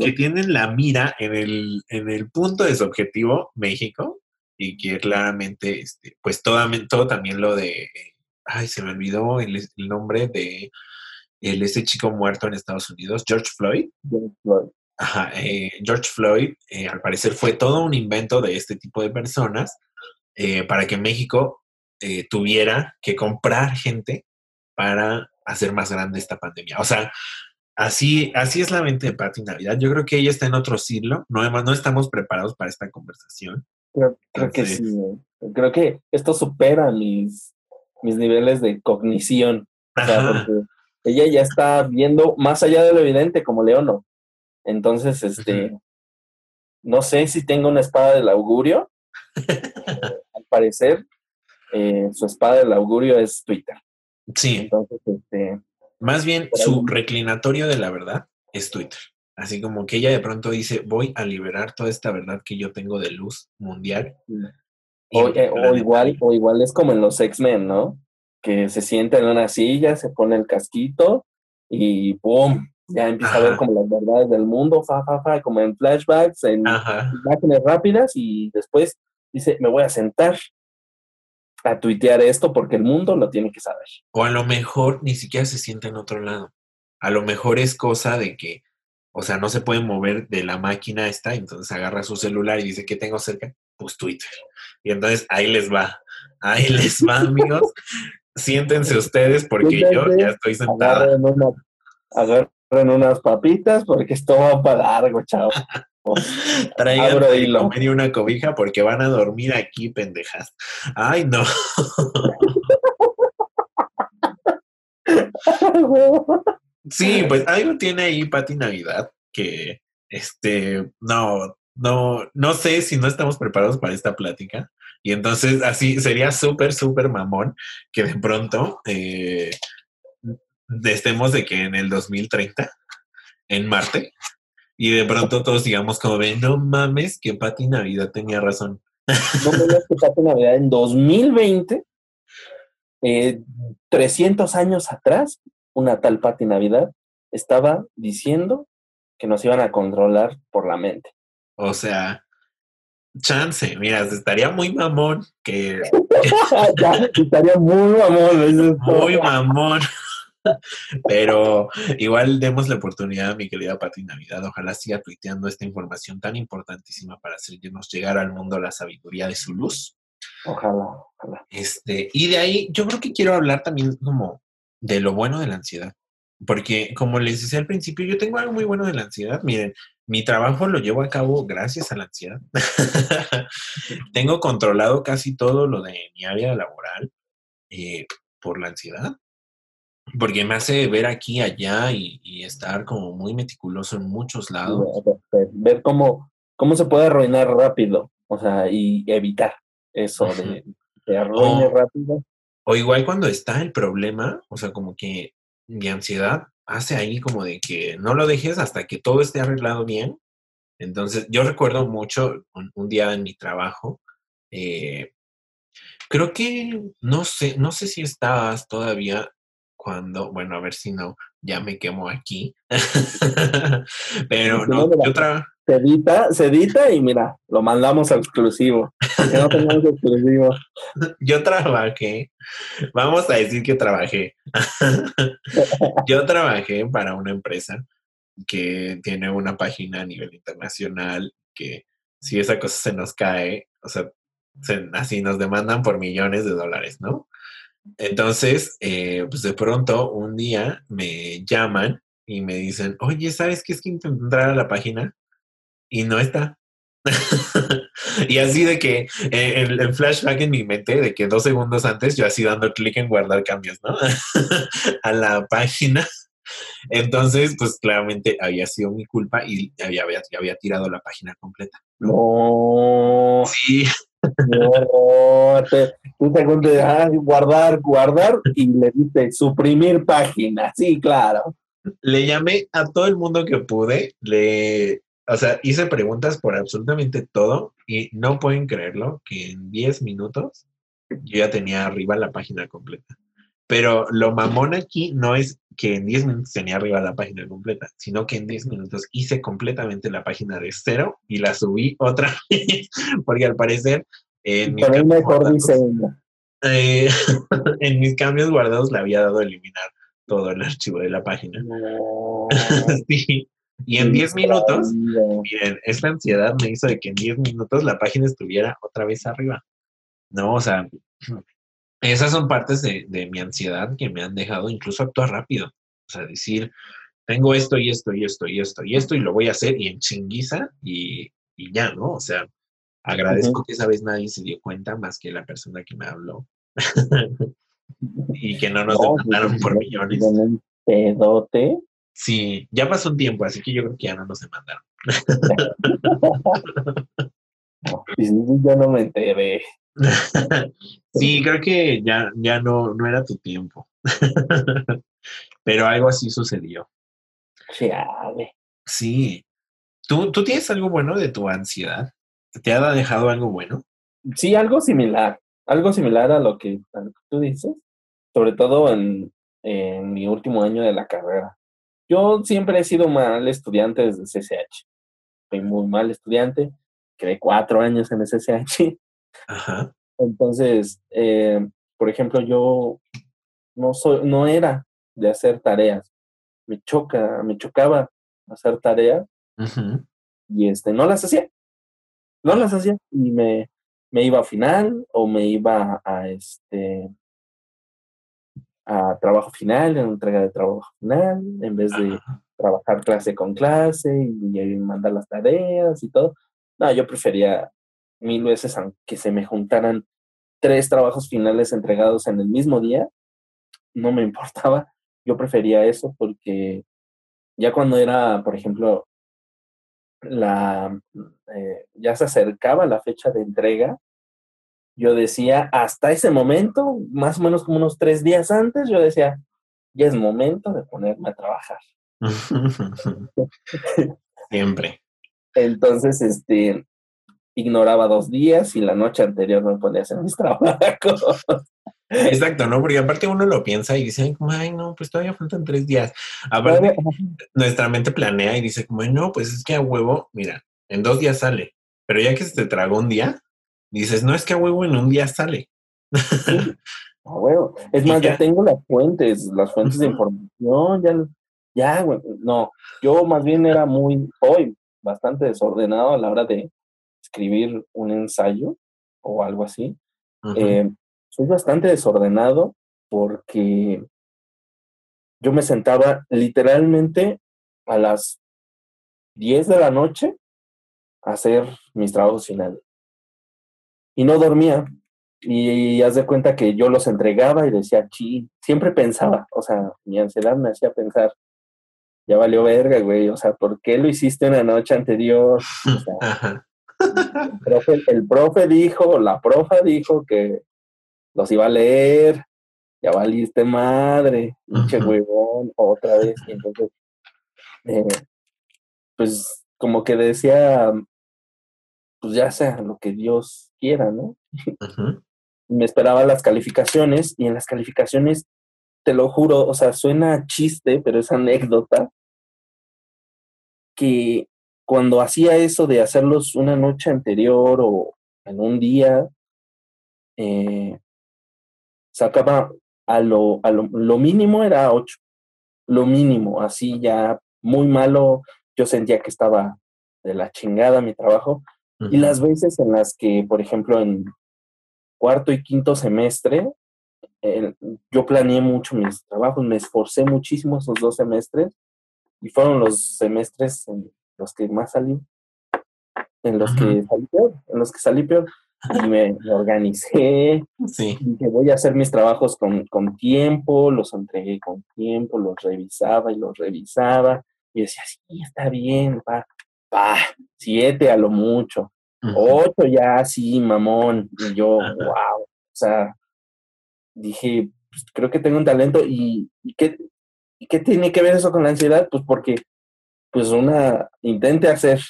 que, tienen la mira en el, en el punto de su objetivo, México, y que claramente, este, pues todo, todo también lo de, ay, se me olvidó el, el nombre de el, ese chico muerto en Estados Unidos, George Floyd. George Floyd. Ajá, eh, George Floyd, eh, al parecer, fue todo un invento de este tipo de personas eh, para que México tuviera que comprar gente para hacer más grande esta pandemia. O sea, así, así es la mente de Patti Navidad. Yo creo que ella está en otro siglo. No, no estamos preparados para esta conversación. Creo, que sí. Creo que esto supera mis, mis niveles de cognición. O sea, ella ya está viendo más allá de lo evidente como Leono. Entonces, este, no sé si tengo una espada del augurio. [LAUGHS] al parecer, eh, su espada del augurio es Twitter. Sí. Entonces, este, más bien, su reclinatorio de la verdad es Twitter. Así como que ella de pronto dice, voy a liberar toda esta verdad que yo tengo de luz mundial. O, eh, o igual, o igual es como en los X-Men, ¿no? que se sienta en una silla, se pone el casquito y ¡pum! Ya empieza a ver como las verdades del mundo, fa, fa, fa, como en flashbacks, en imágenes rápidas y después dice, me voy a sentar a tuitear esto porque el mundo lo tiene que saber. O a lo mejor ni siquiera se sienta en otro lado. A lo mejor es cosa de que, o sea, no se puede mover de la máquina esta, entonces agarra su celular y dice, ¿qué tengo cerca? Pues Twitter. Y entonces ahí les va, ahí [LAUGHS] les va, amigos. Siéntense ustedes porque yo ya estoy sentada. Agarren, unas papitas porque esto va para largo, chao. [LAUGHS] [LAUGHS] Traigan y una cobija porque van a dormir aquí, pendejas. Ay, no. [LAUGHS] sí, pues algo tiene ahí Pati Navidad que, este, no, no, no sé si no estamos preparados para esta plática. Y entonces así sería súper, súper mamón que de pronto eh, estemos de que en el 2030, en Marte, y de pronto todos digamos como ven, no mames, que Pati Navidad tenía razón. No mames que Pati Navidad en 2020, 300 eh, años atrás, una tal Pati Navidad estaba diciendo que nos iban a controlar por la mente. O sea, chance, mira, estaría muy mamón que... [LAUGHS] estaría muy mamón. Muy mamón. [LAUGHS] Pero igual demos la oportunidad a mi querida Pati Navidad. Ojalá siga tuiteando esta información tan importantísima para hacernos llegar al mundo la sabiduría de su luz. Ojalá, ojalá. Este, y de ahí yo creo que quiero hablar también como de lo bueno de la ansiedad. Porque como les decía al principio, yo tengo algo muy bueno de la ansiedad. Miren, mi trabajo lo llevo a cabo gracias a la ansiedad. [LAUGHS] tengo controlado casi todo lo de mi área laboral eh, por la ansiedad porque me hace ver aquí, allá y, estar como muy meticuloso en muchos lados. Ver cómo, cómo se puede arruinar rápido, o sea, y evitar eso de, de arruine rápido. O igual cuando está el problema, o sea, como que mi ansiedad hace ahí como de que no lo dejes hasta que todo esté arreglado bien. Entonces, yo recuerdo mucho un, día en mi trabajo, eh, creo que no sé, no sé si estabas todavía cuando, bueno, a ver si no, ya me quemo aquí. [LAUGHS] Pero no, yo Se edita, se edita y mira, lo mandamos a exclusivo. no [LAUGHS] exclusivo. Yo trabajé, vamos a decir que trabajé. [LAUGHS] yo trabajé para una empresa que tiene una página a nivel internacional que si esa cosa se nos cae, o sea, así nos demandan por millones de dólares, ¿no? Entonces, eh, pues de pronto un día me llaman y me dicen, oye, ¿sabes qué es que intenté entrar a la página? Y no está. [LAUGHS] y así de que eh, el, flashback en mi mente de que dos segundos antes yo así dando clic en guardar cambios, ¿no? [LAUGHS] a la página. Entonces, pues claramente había sido mi culpa y había, había, había tirado la página completa. No. Sí. No, ah, guardar, guardar y le diste suprimir página. Sí, claro. Le llamé a todo el mundo que pude, le, o sea, hice preguntas por absolutamente todo y no pueden creerlo que en 10 minutos yo ya tenía arriba la página completa. Pero lo mamón aquí no es que en 10 minutos tenía arriba la página completa, sino que en 10 minutos hice completamente la página de cero y la subí otra [LAUGHS] vez, porque al parecer en mis, cambios eh, [LAUGHS] en mis cambios guardados le había dado a eliminar todo el archivo de la página. [LAUGHS] sí. Y en 10 minutos, miren, esta ansiedad me hizo de que en 10 minutos la página estuviera otra vez arriba. No, o sea, [CLEARS THROAT] esas son partes de, mi ansiedad que me han dejado incluso actuar rápido. O sea, decir, tengo esto y esto y esto y esto y esto y lo voy a hacer y en chinguiza y, ya, ¿no? O sea, agradezco que esa vez nadie se dio cuenta más que la persona que me habló. [LAUGHS] y que no nos pues, demandaron por [LAUGHS] millones. Pedote. Sí, ya pasó un tiempo, así que yo creo que ya no nos demandaron. [LAUGHS] Pues, ya no me enteré. Sí, creo que ya, ya no, no era tu tiempo. [LAUGHS] Pero algo así sucedió. Sí. ¿Tú, ¿Tú tienes algo bueno de tu ansiedad? ¿Te ha dejado algo bueno? Sí, algo similar. Algo similar a lo que, tú dices. Sobre todo en, en mi último año de la carrera. Yo siempre he sido mal estudiante desde CCH. Fui muy mal estudiante. Quedé cuatro años en el CCH. Ajá. Entonces, eh, por ejemplo, yo no soy, no era de hacer tareas. Me choca, me chocaba hacer tareas y este, no las hacía. No las hacía y me, me iba a final o me iba a este a trabajo final, en entrega de trabajo final, en vez de trabajar clase con clase y, mandar las tareas y todo. No, yo prefería mil veces que se me juntaran tres trabajos finales entregados en el mismo día, no me [LAUGHS] importaba. Yo prefería eso porque ya cuando era, por ejemplo, la eh, ya se acercaba la fecha de entrega, yo decía, hasta ese momento, más o menos como unos tres días antes, yo decía, ya es momento de ponerme a trabajar. [LAUGHS] [LAUGHS] Siempre. Entonces, este, ignoraba dos días y la noche anterior me ponía a hacer mis trabajos. Exacto, ¿no? Porque aparte uno lo piensa y dice, ay, no, pues todavía faltan tres días. Aparte, nuestra mente planea y dice, como, no, pues es que a huevo, mira, en dos días sale. Pero ya que se te tragó un día, dices, no, es que a huevo en un día sale. a huevo. [LAUGHS] Es más, ya, tengo las fuentes, las fuentes de información, ya, ya, güey. No, yo más bien era muy, hoy, bastante desordenado a la hora de escribir un ensayo o algo así soy bastante desordenado porque yo me sentaba literalmente a las 10 de la noche a hacer mis trabajos finales. Y no dormía. Y, haz de cuenta que yo los entregaba y decía, chi, siempre pensaba, o sea, mi ansiedad me hacía pensar, ya valió verga, güey, o sea, ¿por qué lo hiciste una noche anterior? [LAUGHS] [LAUGHS] el, profe, el profe dijo, la profa dijo que los iba a leer, ya valiste madre, pinche huevón, otra vez. Y entonces, eh, pues como que decía, pues ya sea lo que Dios quiera, ¿no? [LAUGHS] Me esperaba las calificaciones y en las calificaciones, te lo juro, o sea, suena chiste, pero es anécdota, que cuando hacía eso de hacerlos una noche anterior o en un día, eh, sacaba a lo, a lo, mínimo era 8, lo mínimo, así ya muy malo, yo sentía que estaba de la chingada mi trabajo. Y las veces en las que, por ejemplo, en cuarto y quinto semestre, yo planeé mucho mis trabajos, me esforcé muchísimo esos dos semestres y fueron los semestres en los que más salí, en los que salí peor, en los que salí peor y me, organicé. Sí. Dije, voy a hacer mis trabajos con, con, tiempo, los entregué con tiempo, los revisaba y los revisaba. Y decía, sí, está bien, pa, pa, siete a lo mucho. Ocho ya, sí, mamón. Y yo, wow. O sea, dije, pues, creo que tengo un talento. ¿Y, y qué, ¿Y qué tiene que ver eso con la ansiedad? Pues porque, pues una, intente hacer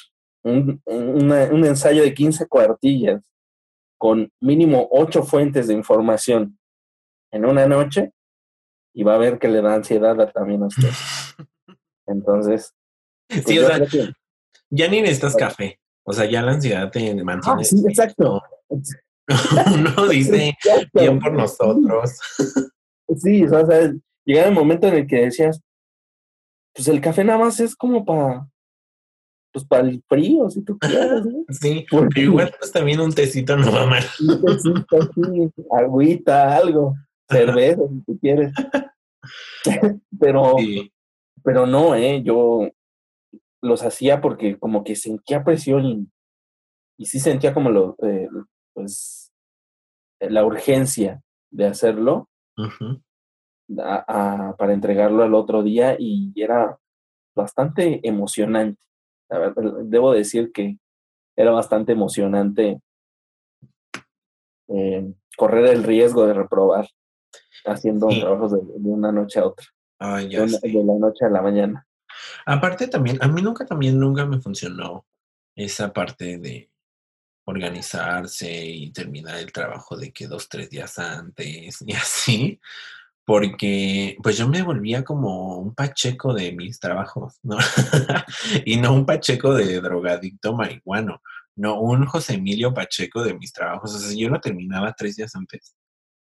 un, un ensayo de 15 cuartillas con mínimo ocho fuentes de información en una noche y va a ver que le da ansiedad también a usted. [LAUGHS] Entonces, pues sí, o sea, ya ni necesitas café. O sea, ya la ansiedad te mantiene. Ah, sí, exacto. [LAUGHS] Uno [LAUGHS] dice bien por nosotros. Sí, o sea, llega el momento en el que decías, pues el café nada más es como para pues para el frío, si tú quieres, ¿no? [LAUGHS] Sí, porque igual pues también un tecito no va mal. Un tecito, sí, agüita, algo, [LAUGHS] cerveza, si tú quieres. [LAUGHS] pero, pero no, ¿eh? Yo los hacía porque como que sentía presión y, y sí sentía como lo, eh, pues, la urgencia de hacerlo para entregarlo al otro día y era bastante emocionante debo decir que era bastante emocionante eh, correr el riesgo de reprobar haciendo trabajos de, una noche a otra. de, la noche a la mañana. Aparte también, a mí nunca también nunca me funcionó esa parte de organizarse y terminar el trabajo de que dos, tres días antes [LAUGHS] y así porque pues yo me volvía como un pacheco de mis trabajos, ¿no? [LAUGHS] y no un pacheco de drogadicto marihuano, no, un José Emilio Pacheco de mis trabajos. O sea, yo lo terminaba tres días antes,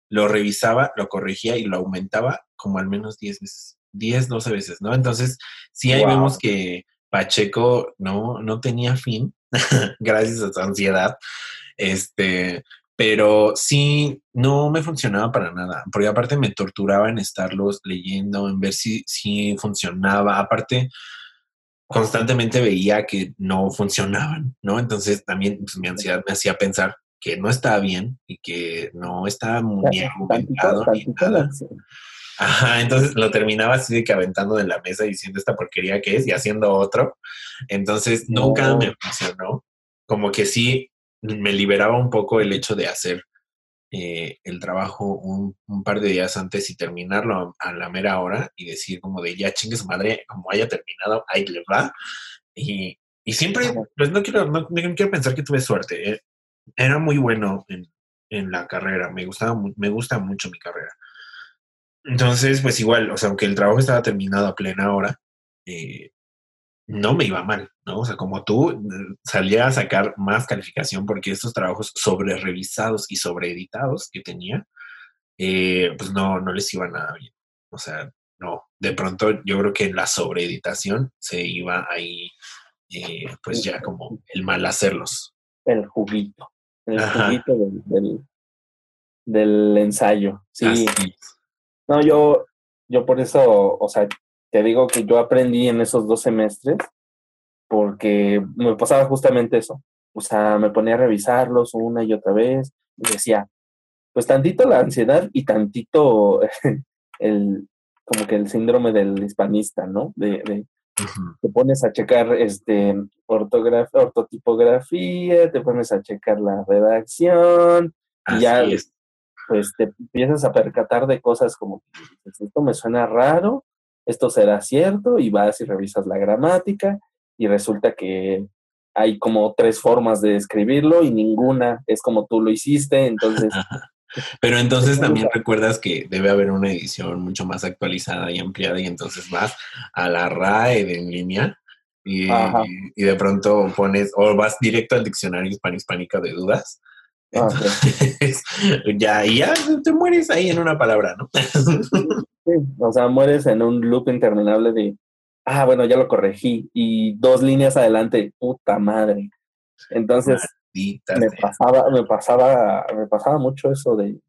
lo revisaba, lo corregía y lo aumentaba como al menos diez veces, diez, doce veces, ¿no? Entonces, sí ahí vemos que Pacheco no, no tenía fin, [LAUGHS] gracias a su ansiedad, este, pero sí, no me funcionaba para nada, porque aparte me torturaba en estarlos leyendo, en ver si, si funcionaba. Aparte, constantemente veía que no funcionaban, ¿no? Entonces también pues, mi ansiedad me hacía pensar que no estaba bien y que no estaba muy argumentado ni nada. Ajá, entonces lo terminaba así de que aventando de la mesa diciendo esta porquería que es y haciendo otro. Entonces nunca me funcionó. Como que sí me liberaba un poco el hecho de hacer eh, el trabajo un, par de días antes y terminarlo a, la mera hora y decir como de ya chingue su madre, como haya terminado, ahí le va. Y, y siempre, pues no quiero, no, quiero pensar que tuve suerte. Eh, era muy bueno en, en, la carrera, me gustaba, me gusta mucho mi carrera. Entonces, pues igual, o sea, aunque el trabajo estaba terminado a plena hora, eh, no me iba mal, ¿no? O sea, como tú, salía a sacar más calificación porque estos trabajos sobre revisados y sobre editados que tenía, eh, pues no, no les iba nada bien. O sea, no, de pronto yo creo que en la sobreeditación se iba ahí, eh, pues ya como el mal hacerlos. El juguito, el juguito del, del, ensayo, sí. No, yo, yo por eso, o sea, te digo que yo aprendí en esos dos semestres porque me pasaba justamente eso. O sea, me ponía a revisarlos una y otra vez y decía, pues tantito la ansiedad y tantito [LAUGHS] el, como que el síndrome del hispanista, ¿no? De, te pones a checar este ortotipografía, te pones a checar la redacción y ya pues te empiezas a percatar de cosas como esto me suena raro, esto será cierto y vas y revisas la gramática y resulta que hay como tres formas de escribirlo y ninguna es como tú lo hiciste, entonces... [LAUGHS] Pero entonces también recuerdas que debe haber una edición mucho más actualizada y ampliada y entonces vas a la RAE de en línea y, y, de pronto pones o vas directo al diccionario hispano-hispánica de dudas. Ah, [LAUGHS] ya, y ya te mueres ahí en una palabra, ¿no? O sea, mueres en un loop interminable de, ah, bueno, ya lo corregí, y dos líneas adelante, puta madre. Entonces, me pasaba, me pasaba, me pasaba mucho eso de,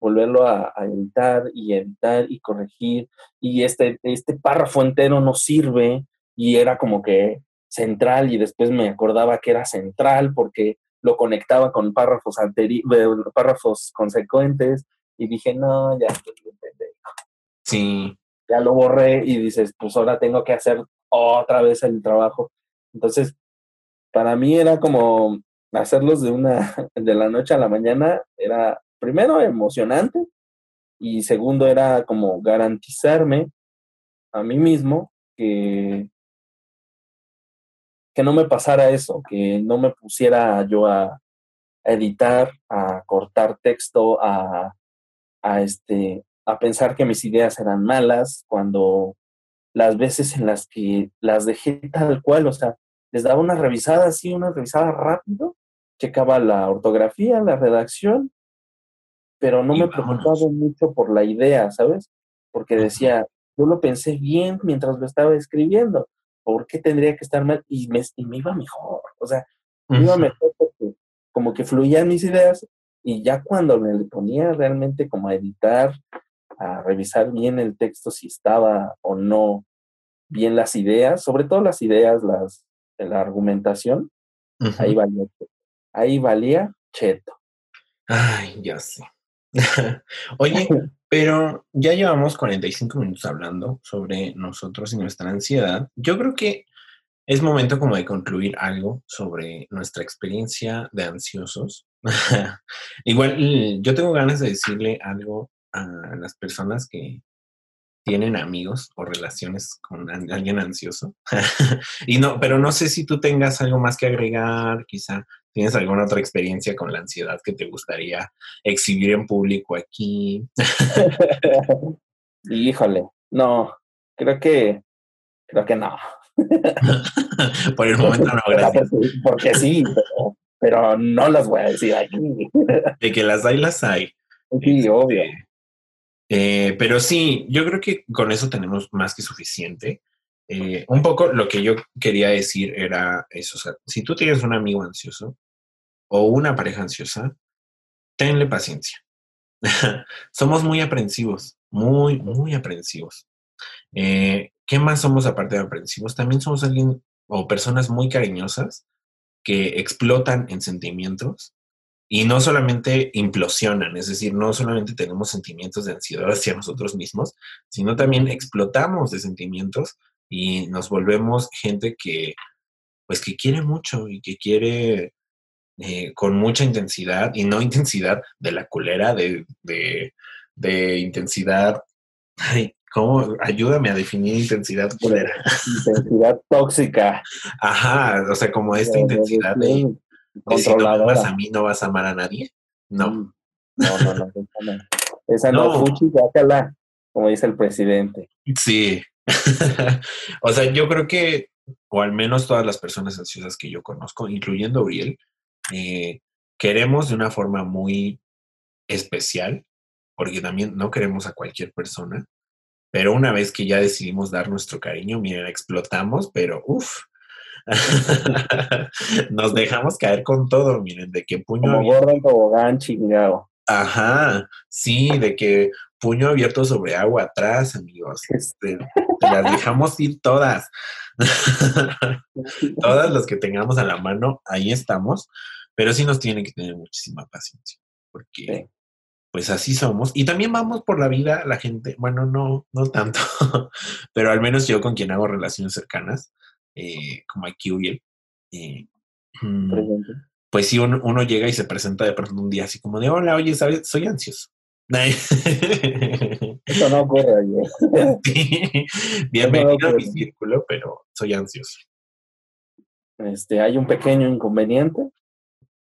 volverlo a, editar y editar y corregir, y este, este párrafo entero no sirve, y era como que central, y después me acordaba que era central porque lo conectaba con párrafos anteriores, párrafos consecuentes, y dije, no, ya Sí. Ya lo borré y dices, pues ahora tengo que hacer otra vez el trabajo. Entonces, para mí era como hacerlos de una, [LAUGHS] de la noche a la mañana, era primero emocionante y segundo era como garantizarme a mí mismo que, que no me pasara eso, que no me pusiera yo a, editar, a cortar texto, a, a, este, a pensar que mis ideas eran malas, cuando las veces en las que las dejé tal cual, o sea, les daba una revisada así, una revisada rápido, checaba la ortografía, la redacción, pero no me preocupaba mucho por la idea, ¿sabes? Porque decía, yo lo pensé bien mientras lo estaba escribiendo, ¿por qué tendría que estar mal? Y me, y me iba mejor, o sea, me iba mejor porque como que fluían mis ideas y ya cuando me ponía realmente como a editar, a revisar bien el texto si estaba o no bien las ideas, sobre todo las ideas, las, la argumentación, ahí valía ahí valía cheto. Ay, ya sé. [LAUGHS] Oye, pero ya llevamos 45 minutos hablando sobre nosotros y nuestra ansiedad. Yo creo que es momento como de concluir algo sobre nuestra experiencia de ansiosos. [LAUGHS] Igual, yo tengo ganas de decirle algo a las personas que tienen amigos o relaciones con alguien ansioso. [LAUGHS] y no, pero no sé si tú tengas algo más que agregar, quizá tienes alguna otra experiencia con la ansiedad que te gustaría exhibir en público aquí. [LAUGHS] Híjole, no, creo que, creo que no. [LAUGHS] Por el momento no, gracias. Porque, sí, pero, no las voy a decir aquí. De que las hay, las hay. Sí, este, obvio. Eh, pero sí, yo creo que con eso tenemos más que suficiente. Eh, un poco lo que yo quería decir era eso, o si tú tienes un amigo ansioso o una pareja ansiosa, tenle paciencia. [LAUGHS] somos muy aprensivos, muy, muy aprensivos. Eh, ¿Qué más somos aparte de aprensivos? También somos alguien o personas muy cariñosas que explotan en sentimientos y no solamente implosionan, es decir, no solamente tenemos sentimientos de ansiedad hacia nosotros mismos, sino también explotamos de sentimientos y nos volvemos gente que, pues, que quiere mucho y que quiere eh, con mucha intensidad y no [LAUGHS] intensidad de la culera, de, de, intensidad, ay, ¿cómo? Ayúdame a definir intensidad culera. Intensidad tóxica. Ajá, o sea, como esta intensidad de si no amas a mí, no vas a amar a nadie. No. Mm. No, no, no. Esa no, no fuchi, como dice el presidente. Sí. [LAUGHS] o sea, yo creo que, o al menos todas las personas ansiosas que yo conozco, incluyendo Uriel, eh, queremos de una forma muy especial, porque también no queremos a cualquier persona, pero una vez que ya decidimos dar nuestro cariño, miren, explotamos, pero uff, [LAUGHS] Nos dejamos caer con todo, miren, de que puño. Como gordo en tobogán, chingado. Ajá, sí, de que puño abierto sobre agua atrás, amigos. Este, las dejamos ir todas. [LAUGHS] Todas las que tengamos a la mano, ahí estamos. Pero sí nos tienen que tener muchísima paciencia, porque pues así somos. Y también vamos por la vida, la gente, bueno, no, no tanto, [LAUGHS] pero al menos yo con quien hago relaciones cercanas, eh, como aquí Uriel, eh, mm, pues si uno, uno, llega y se presenta de pronto un día así como de, hola, oye, ¿sabes? Soy ansioso. [LAUGHS] Eso no ocurre [LAUGHS] Bienvenido a mi círculo, pero soy ansioso. Este, hay un pequeño inconveniente.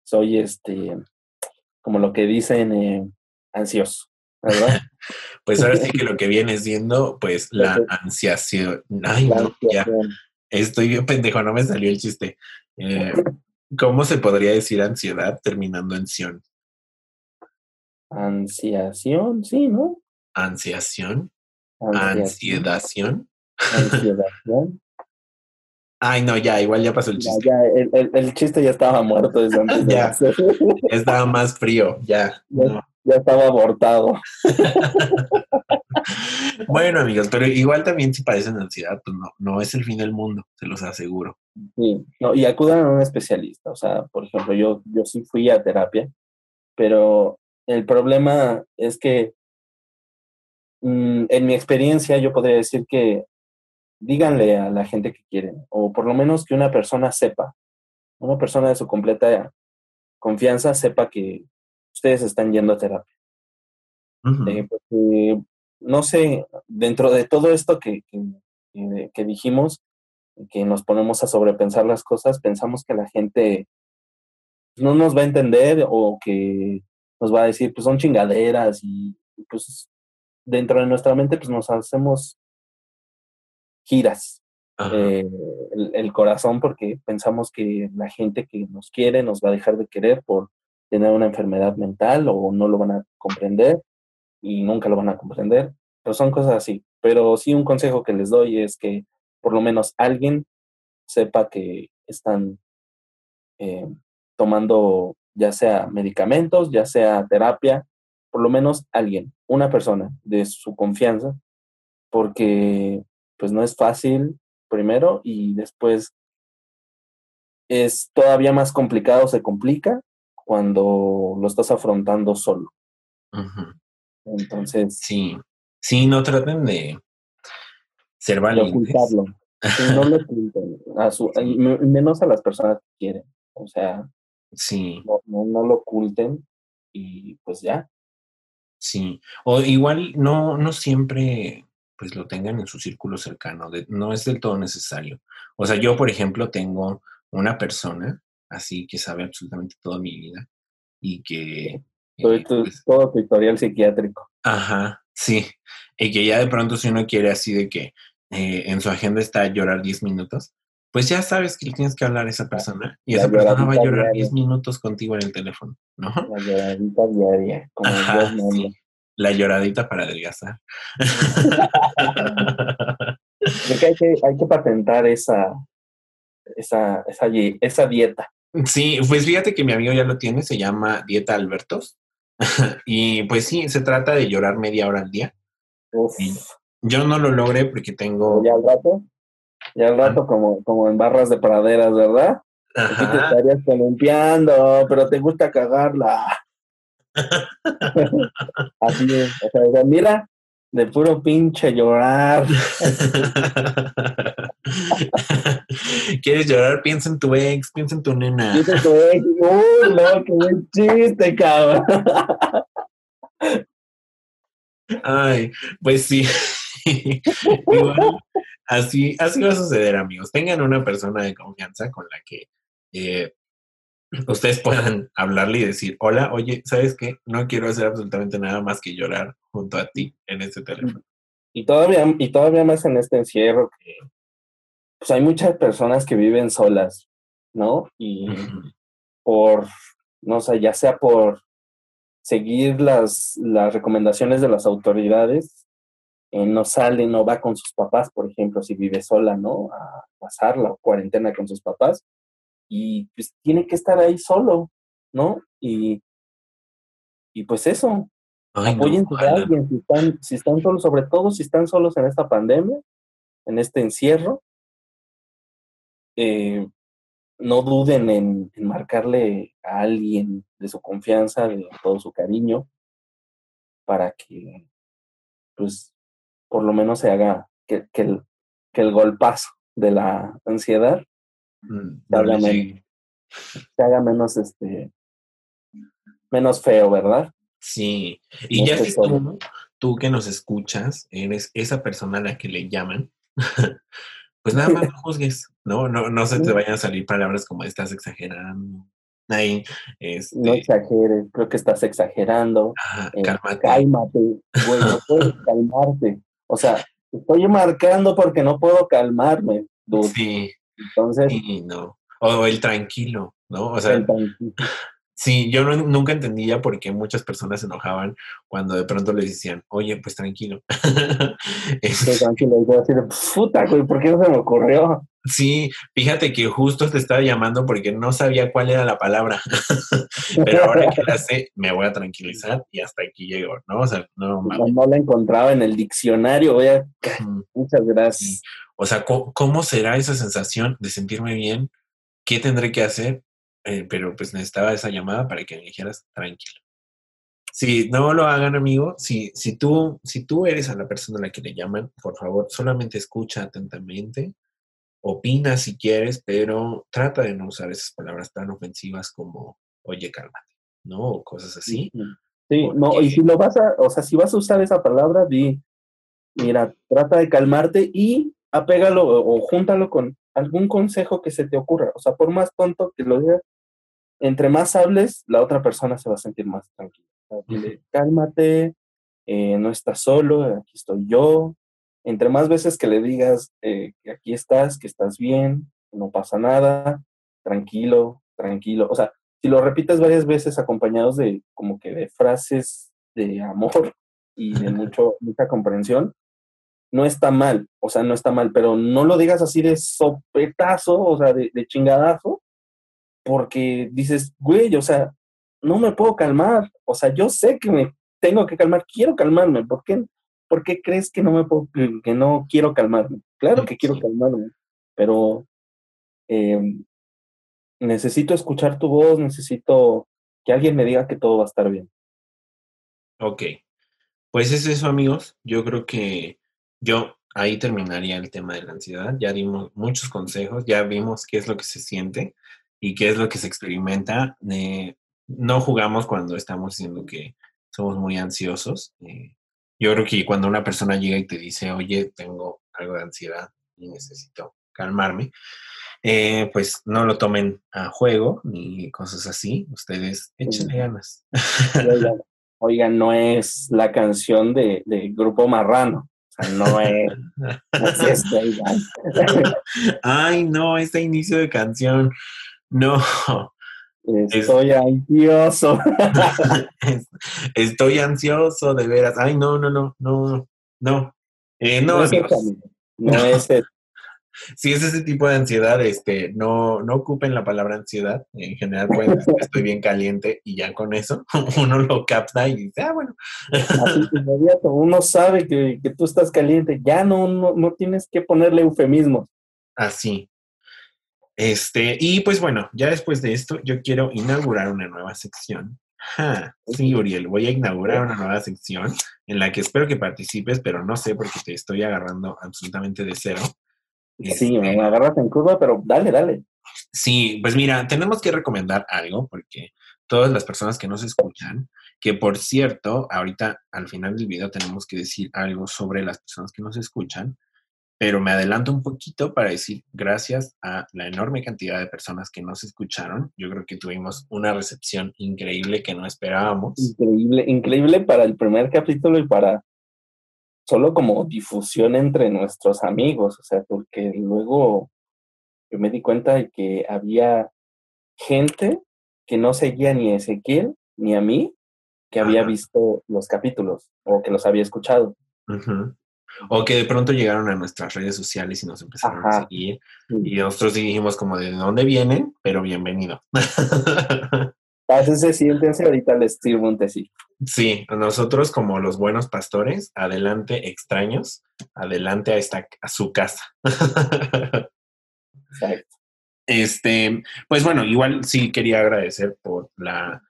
Soy este, como lo que dicen, eh, ansioso, ¿verdad? [LAUGHS] pues ahora sí que lo que viene siendo, pues, la ansiación. Ay, no, ya. Estoy bien pendejo, no me salió el chiste. Eh, ¿Cómo se podría decir ansiedad terminando en sion? Ansiación, sí, ¿no? Ansiación. Ansiedación. Ansiedación. [LAUGHS] Ay, no, ya, igual ya pasó el chiste. Ya, el, chiste ya estaba muerto desde [LAUGHS] antes. ya, estaba más frío, ya. Ya, estaba abortado. [LAUGHS] [LAUGHS] bueno, amigos, pero igual también si padecen ansiedad, pues no, no es el fin del mundo, se los aseguro. Sí, no, y acudan a un especialista. O sea, por ejemplo, yo, yo sí fui a terapia, pero el problema es que mm, en mi experiencia yo podría decir que díganle a la gente que quieren, o por lo menos que una persona sepa, una persona de su completa confianza sepa que ustedes están yendo a terapia. Eh, porque no sé, dentro de todo esto que, que, dijimos, que nos ponemos a sobrepensar las cosas, pensamos que la gente no nos va a entender o que nos va a decir, pues son chingaderas y pues dentro de nuestra mente pues nos hacemos giras eh, el, corazón porque pensamos que la gente que nos quiere nos va a dejar de querer por tener una enfermedad mental o no lo van a comprender y nunca lo van a comprender. Pero son cosas así. Pero sí un consejo que les doy es que por lo menos alguien sepa que están eh, tomando ya sea medicamentos, ya sea terapia, por lo menos alguien, una persona de su confianza, porque pues no es fácil primero y después es todavía más complicado, se complica cuando lo estás afrontando solo. Entonces. Sí, sí, no traten de ser valientes. ocultarlo. no lo oculten, a su, [LAUGHS] menos a las personas que quieren. O sea, sí. no, no, lo oculten y pues ya. Sí, o igual no, no siempre pues lo tengan en su círculo cercano, no es del todo necesario. O sea, yo, por ejemplo, tengo una persona así que sabe absolutamente toda mi vida y que todo, tu, todo tutorial psiquiátrico. Ajá, sí. Y que ya de pronto si uno quiere así de que eh, en su agenda está llorar 10 minutos, pues ya sabes que tienes que hablar a esa persona y esa persona va a llorar 10 minutos contigo en el teléfono, ¿no? La lloradita diaria, como Ajá, La lloradita para adelgazar. [LAUGHS] hay que, hay que patentar esa, esa, esa, esa dieta. Sí, pues fíjate que mi amigo ya lo tiene, se llama Dieta Albertos. [LAUGHS] y pues sí, se trata de llorar media hora al día. yo no lo logré porque tengo... Ya al rato, ya al rato como, como en barras de praderas, ¿verdad? Aquí te estarías [LAUGHS] columpiando, pero te gusta cagarla. [LAUGHS] Así es. O sea, mira, de puro pinche llorar. [LAUGHS] ¿Quieres llorar? Piensa en tu ex, piensa en tu nena. Piensa en tu ex. Uy, no, qué buen chiste, cabrón. Ay, pues sí. [LAUGHS] así, así va a suceder, amigos. Tengan una persona de confianza con la que eh, ustedes puedan hablarle y decir, hola, oye, ¿sabes qué? No quiero hacer absolutamente nada más que llorar junto a ti en este teléfono. Y todavía, y todavía más en este encierro que pues hay muchas personas que viven solas, ¿no? Y por, no sé, ya sea por seguir las, las recomendaciones de las autoridades, eh, no sale, no va con sus papás, por ejemplo, si vive sola, ¿no? A pasar la cuarentena con sus papás, y pues tiene que estar ahí solo, ¿no? Y, y pues eso, apoyen a alguien si están, si están solos, sobre todo si están solos en esta pandemia, en este encierro, eh, no duden en, marcarle a alguien de su confianza, de todo su cariño, para que, pues, por lo menos se haga que, que, el, que el golpazo de la ansiedad Mm, se, haga menos, este, menos feo, ¿verdad? Sí, y ya que tú, que nos escuchas, eres esa persona a la que le llaman, [LAUGHS] pues nada más no [LAUGHS] juzgues, ¿no? No, no se te vayan a salir palabras como estás exagerando. Ahí, este... No exageres, creo que estás exagerando. Eh, cálmate. Cálmate, bueno, puedes [LAUGHS] calmarte. O sea, estoy marcando porque no puedo calmarme. Sí. Entonces. Sí, no. O el tranquilo, ¿no? O sea. Sí, yo nunca entendía por qué muchas personas se enojaban cuando de pronto les decían, oye, pues tranquilo. [LAUGHS] Estoy tranquilo, y decir, puta, güey, ¿por qué no se me ocurrió? Sí, fíjate que justo te estaba llamando porque no sabía cuál era la palabra. [LAUGHS] Pero ahora que la sé, me voy a tranquilizar y hasta aquí llego, ¿no? O sea, no, no, la encontraba en el diccionario, voy a... [LAUGHS] Muchas gracias. O sea, ¿cómo, será esa sensación de sentirme bien? ¿Qué tendré que hacer? Eh, pero pues necesitaba esa llamada para que me dijeras tranquilo. Si no lo hagan, amigo, si, si, tú, si tú eres a la persona a la que le llaman, por favor, solamente escucha atentamente, opina si quieres, pero trata de no usar esas palabras tan ofensivas como, oye, cálmate, ¿no? O cosas así. Sí, no, y si lo vas a, o sea, si vas a usar esa palabra, di, mira, trata de calmarte y apégalo o, júntalo con algún consejo que se te ocurra. O sea, por más tonto que lo digas, entre más hables, la otra persona se va a sentir más tranquila. dile, cálmate, eh, no estás solo, aquí estoy yo. Entre más veces que le digas eh, que aquí estás, que estás bien, no pasa nada, tranquilo, tranquilo. O sea, si lo repites varias veces acompañados de como que de frases de amor [LAUGHS] y de mucho, mucha comprensión, no está mal, o sea, no está mal, pero no lo digas así de sopetazo, o sea, de, chingadazo, porque dices, güey, o sea, no me puedo calmar, o sea, yo sé que me tengo que calmar, quiero calmarme, ¿por qué, ¿por qué crees que no me puedo, que no quiero calmarme? Claro que quiero calmarme, pero em, necesito escuchar tu voz, necesito que alguien me diga que todo va a estar bien. Ok, pues es eso amigos, yo creo que yo ahí terminaría el tema de la ansiedad. Ya dimos muchos consejos, ya vimos qué es lo que se siente y qué es lo que se experimenta. Eh, no jugamos cuando estamos diciendo que somos muy ansiosos. Eh, yo creo que cuando una persona llega y te dice, oye, tengo algo de ansiedad y necesito calmarme, eh, pues no lo tomen a juego ni cosas así. Ustedes échenle ganas. Oigan, no es la canción de, de Grupo Marrano no es, [LAUGHS] Ay, no, este inicio de canción. No. Estoy ansioso. [LAUGHS] Estoy ansioso, de veras. Ay, no, no, no, no, no. Eh, no, no, es no es [LAUGHS] si es ese tipo de ansiedad, este, no, no ocupen la palabra ansiedad. En general decir estoy bien caliente y ya con eso [LAUGHS] uno lo capta y dice, ah, bueno. Así inmediato, uno sabe que, que, tú estás caliente, ya no, no, no tienes que ponerle eufemismo. Así. Este, y pues bueno, ya después de esto, yo quiero inaugurar una nueva sección. sí, Uriel, voy a inaugurar una nueva sección en la que espero que participes, pero no sé porque te estoy agarrando absolutamente de cero. Sí, me este agarras en curva, pero dale, dale. Sí, pues mira, tenemos que recomendar algo porque todas las personas que nos escuchan, que por cierto, ahorita al final del video tenemos que decir algo sobre las personas que nos escuchan, pero me adelanto un poquito para decir gracias a la enorme cantidad de personas que nos escucharon. Yo creo que tuvimos una recepción increíble que no esperábamos. Increíble, increíble para el primer capítulo y para solo como difusión entre nuestros amigos, o sea, porque luego yo me di cuenta de que había gente que no seguía ni a Ezequiel ni a mí, que había visto los capítulos o que los había escuchado. O que de pronto llegaron a nuestras redes sociales y nos empezaron a seguir. Y nosotros dijimos como de dónde vienen, pero bienvenido. [LAUGHS] Pásense, siéntense, ahorita les sirvo un tecito. Sí, nosotros como los buenos pastores, adelante extraños, adelante a, esta, a su casa. [LAUGHS] Exacto. Este, pues bueno, igual sí quería agradecer por la,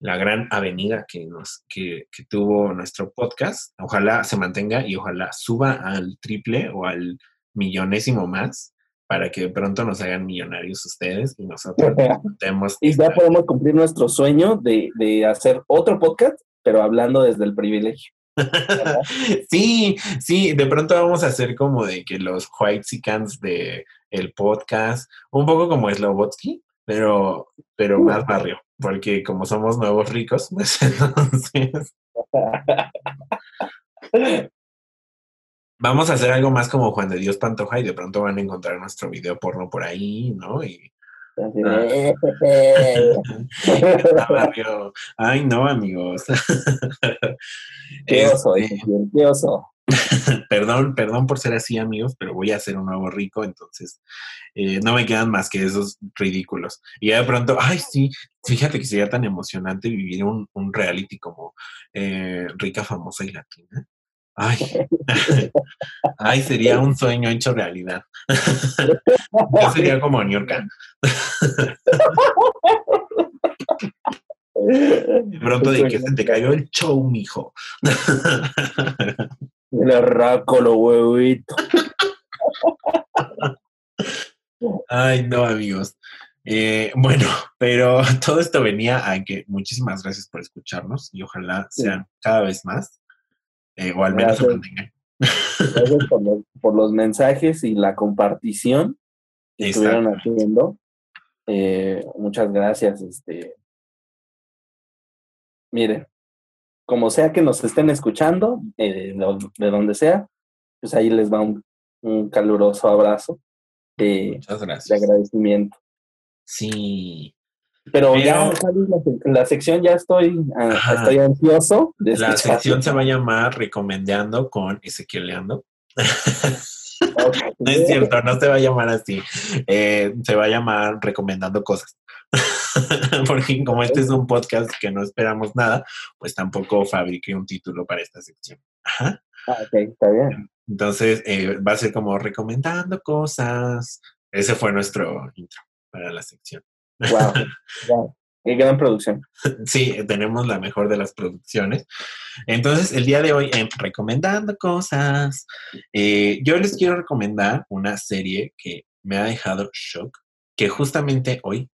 la gran avenida que, nos, que, que, tuvo nuestro podcast. Ojalá se mantenga y ojalá suba al triple o al millonésimo más para que de pronto nos hagan millonarios ustedes y nosotros [LAUGHS] y ya podemos cumplir nuestro sueño de, de, hacer otro podcast, pero hablando desde el privilegio. [LAUGHS] sí, sí, de pronto vamos a hacer como de que los white cans de el podcast, un poco como Slobotsky, pero, pero más barrio, porque como somos nuevos ricos, pues [LAUGHS] entonces... Vamos a hacer algo más como Juan de Dios Pantoja y de pronto van a encontrar nuestro video porno por ahí, ¿no? Y, [LAUGHS] Ay, no, amigos. Qué [LAUGHS] oso, este, qué oso. [LAUGHS] perdón, perdón por ser así, amigos, pero voy a ser un nuevo rico, entonces eh, no me quedan más que esos ridículos. Y de pronto, ay, sí, fíjate que sería tan emocionante vivir un, un reality como eh, rica, famosa y latina. Ay, [LAUGHS] [LAUGHS] ay, sería un sueño hecho realidad. Yo sería como New York. De pronto de que se te cayó el show, mijo. Le arranco los huevitos. Ay, no, amigos. Eh, bueno, [LAUGHS] pero todo esto venía a que muchísimas gracias por escucharnos y ojalá sean cada vez más, eh, o al menos se mantengan. Gracias [LAUGHS] por los, mensajes y la compartición que estuvieron haciendo. Eh, muchas gracias. Este, miren, como sea que nos estén escuchando, eh, de, donde sea, pues ahí les va un, caluroso abrazo de, de, agradecimiento. Sí. Pero, ya la, sección, ya estoy, ah, estoy ansioso. la sección se va a llamar Recomendando con Ezequieleando. [LAUGHS] no es cierto, no se va a llamar así. Eh, se va a llamar Recomendando Cosas. [LAUGHS] porque como este es un podcast que no esperamos nada, pues tampoco fabriqué un título para esta sección. Ah, ok, está bien. Entonces, eh, va a ser como recomendando cosas. Ese fue nuestro intro para la sección. Wow, [LAUGHS] Qué gran producción. Sí, tenemos la mejor de las producciones. Entonces, el día de hoy, en Recomendando Cosas, eh, yo les quiero recomendar una serie que me ha dejado shock, que justamente hoy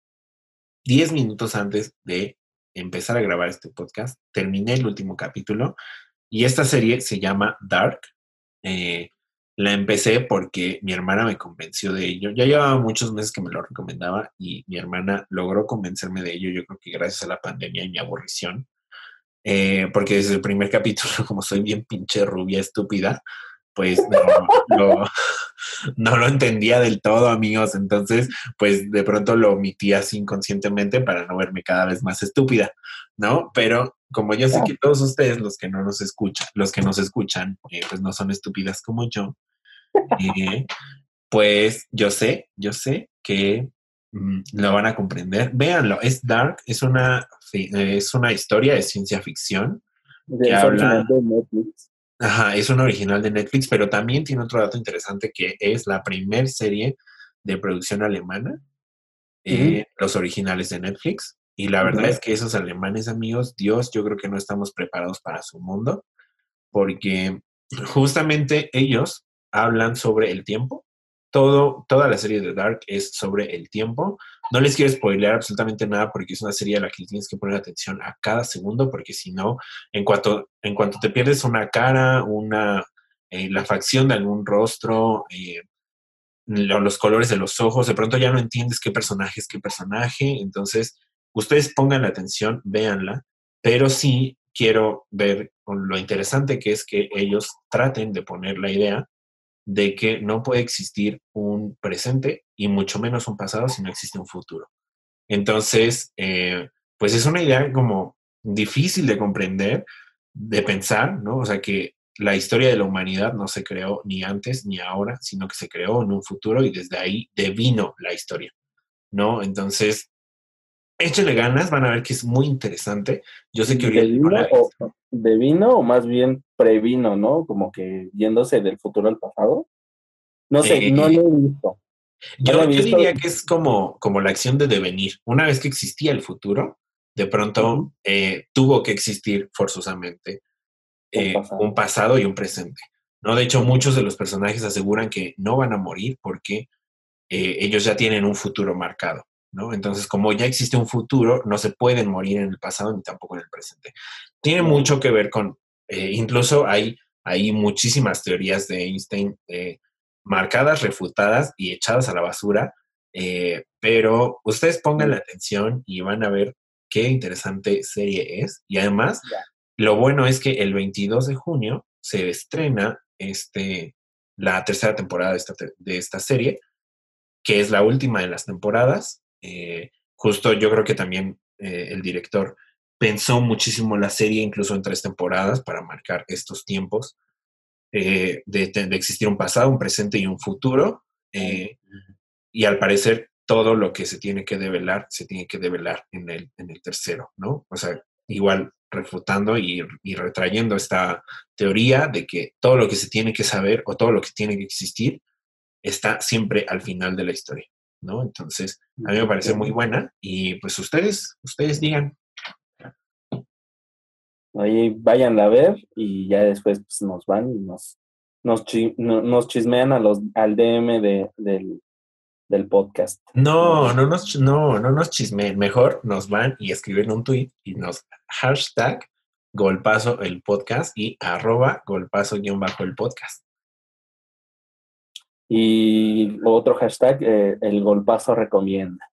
10 minutos antes de empezar a grabar este podcast, terminé el último capítulo y esta serie se llama Dark. Eh, la empecé porque mi hermana me convenció de ello. Ya llevaba muchos meses que me lo recomendaba y mi hermana logró convencerme de ello, yo creo que gracias a la pandemia y mi aburrición. Eh, porque desde el primer [LAUGHS] capítulo, como soy bien pinche rubia estúpida, pues no, [LAUGHS] no, lo entendía del todo, amigos. Entonces, pues de pronto lo omití así inconscientemente para no verme cada vez más estúpida, ¿no? Pero como yo sé que todos ustedes, los que no nos escuchan, los que nos escuchan, eh, pues no son estúpidas como yo, eh, Pues yo sé, yo sé que mm, lo van a comprender. Véanlo, es dark, es una, es una historia de ciencia ficción que habla... De Netflix. Ajá, es un original de Netflix, pero también tiene otro dato interesante que es la primer serie de producción alemana, eh, los originales de Netflix. Y la verdad es que esos alemanes, amigos, Dios, yo creo que no estamos preparados para su mundo, porque justamente ellos hablan sobre el tiempo. Todo, toda la serie de Dark es sobre el tiempo. No les quiero spoilear absolutamente nada porque es una serie a la que tienes que poner atención a cada segundo, porque si no, en cuanto, en cuanto te pierdes una cara, una, eh, la facción de algún rostro, eh, los colores de los ojos, de pronto ya no entiendes qué personaje es qué personaje. Entonces, ustedes pongan la atención, véanla, pero sí quiero ver lo interesante que es que ellos traten de poner la idea de que no puede existir un presente y mucho menos un pasado si no existe un futuro. Entonces, eh, pues es una idea como difícil de comprender, de pensar, ¿no? O sea, que la historia de la humanidad no se creó ni antes ni ahora, sino que se creó en un futuro y desde ahí devino la historia, ¿no? Entonces, échenle ganas, van a ver que es muy interesante. Yo sé que devino, o, devino o más bien previno, ¿no? Como que yéndose del futuro al pasado. No sé, no lo he visto. yo, diría que es como, como la acción de devenir. Una vez que existía el futuro, de pronto eh, tuvo que existir forzosamente eh, un, pasado. y un presente. ¿no? De hecho, muchos de los personajes aseguran que no van a morir porque eh, ellos ya tienen un futuro marcado. ¿no? Entonces, como ya existe un futuro, no se pueden morir en el pasado ni tampoco en el presente. Tiene mucho que ver con, eh, incluso hay, hay muchísimas teorías de Einstein marcadas, refutadas y echadas a la basura, pero ustedes pongan la atención y van a ver qué interesante serie es. Y además, lo bueno es que el 22 de junio se estrena este, la tercera temporada de esta, serie, que es la última de las temporadas. Eh, justo yo creo que también eh, el director pensó muchísimo la serie, incluso en tres temporadas, para marcar estos tiempos eh, de, existir un pasado, un presente y un futuro. y al parecer todo lo que se tiene que develar, se tiene que develar en el, en el tercero, ¿no? O sea, igual refutando y, retrayendo esta teoría de que todo lo que se tiene que saber o todo lo que tiene que existir está siempre al final de la historia, ¿no? Entonces, a mí me parece muy buena y pues ustedes, ustedes digan. Ahí vayan a ver y ya después pues, nos van y nos, nos, nos chismean a los, al DM de, del, del podcast. No, no nos, no, no nos chismeen. Mejor nos van y escriben un tweet y nos hashtag golpazo el podcast y arroba golpazo guion bajo el podcast. Y otro hashtag, eh, el golpazo recomienda.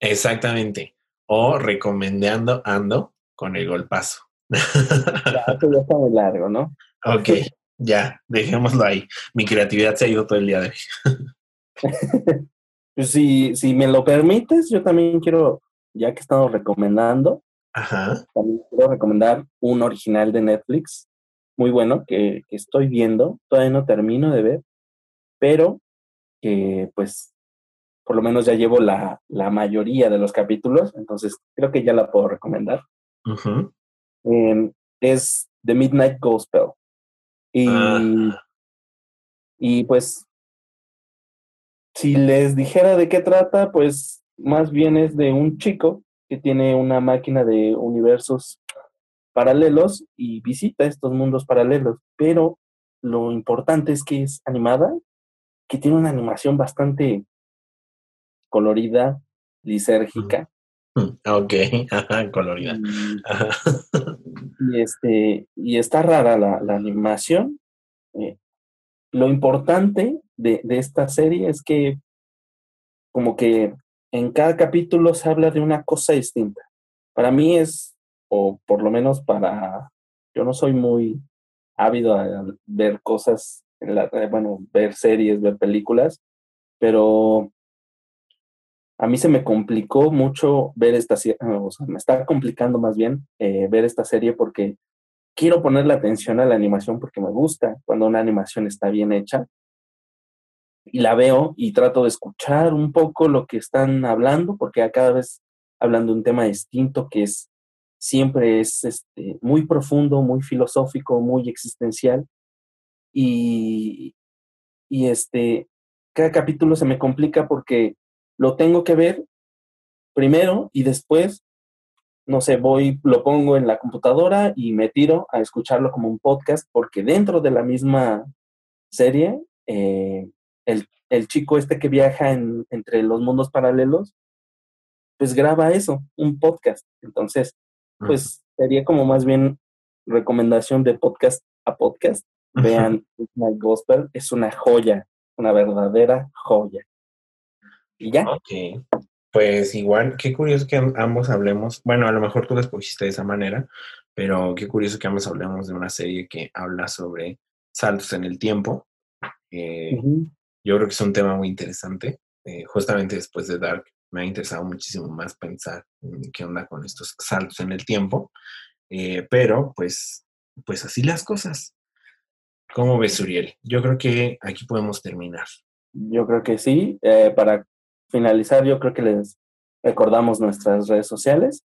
Exactamente. O recomendando ando con el golpazo. Ya, ya está muy largo, ¿no? Ok, ya, dejémoslo ahí. Mi creatividad se ha ido todo el día de hoy. [LAUGHS] Pues si, si me lo permites, yo también quiero, ya que estamos recomendando, también quiero recomendar un original de Netflix muy bueno que, estoy viendo, todavía no termino de ver, pero que pues por lo menos ya llevo la, mayoría de los capítulos, entonces creo que ya la puedo recomendar. Em, es The Midnight Gospel. Y, ah. y pues si les dijera de qué trata, pues más bien es de un chico que tiene una máquina de universos paralelos y visita estos mundos paralelos. Pero lo importante es que es animada, que tiene una animación bastante colorida, lisérgica. Mm, ok, [LAUGHS] colorida. [LAUGHS] Y, este, y está rara la, animación. Eh, lo importante de, esta serie es que como que en cada capítulo se habla de una cosa distinta. Para mí es, o por lo menos para, yo no soy muy ávido a ver cosas, en la, eh, bueno, ver series, ver películas, pero a mí se me complicó mucho ver esta serie, o sea, me está complicando más bien eh, ver esta serie porque quiero ponerle atención a la animación porque me gusta cuando una animación está bien hecha y la veo y trato de escuchar un poco lo que están hablando, porque cada vez hablan de un tema distinto que es siempre es este, muy profundo, muy filosófico, muy existencial. Y, y este, cada capítulo se me complica porque lo tengo que ver primero y después, no sé, voy, lo pongo en la computadora y me tiro a escucharlo como un podcast porque dentro de la misma serie, eh, el, el, chico este que viaja en, entre los mundos paralelos, pues graba eso, un podcast. Entonces, pues sería como más bien recomendación de podcast a podcast. Vean My Gospel, es una joya, una verdadera joya. Y ya. Ok. Pues igual, qué curioso que ambos hablemos, bueno, a lo mejor tú lo escogiste de esa manera, pero qué curioso que ambos hablemos de una serie que habla sobre saltos en el tiempo. Eh, yo creo que es un tema muy interesante. Eh, justamente después de Dark me ha interesado muchísimo más pensar en qué onda con estos saltos en el tiempo. Eh, pero pues, pues así las cosas. ¿Cómo ves, Uriel? Yo creo que aquí podemos terminar. Yo creo que sí. para finalizar, yo creo que les recordamos nuestras redes sociales.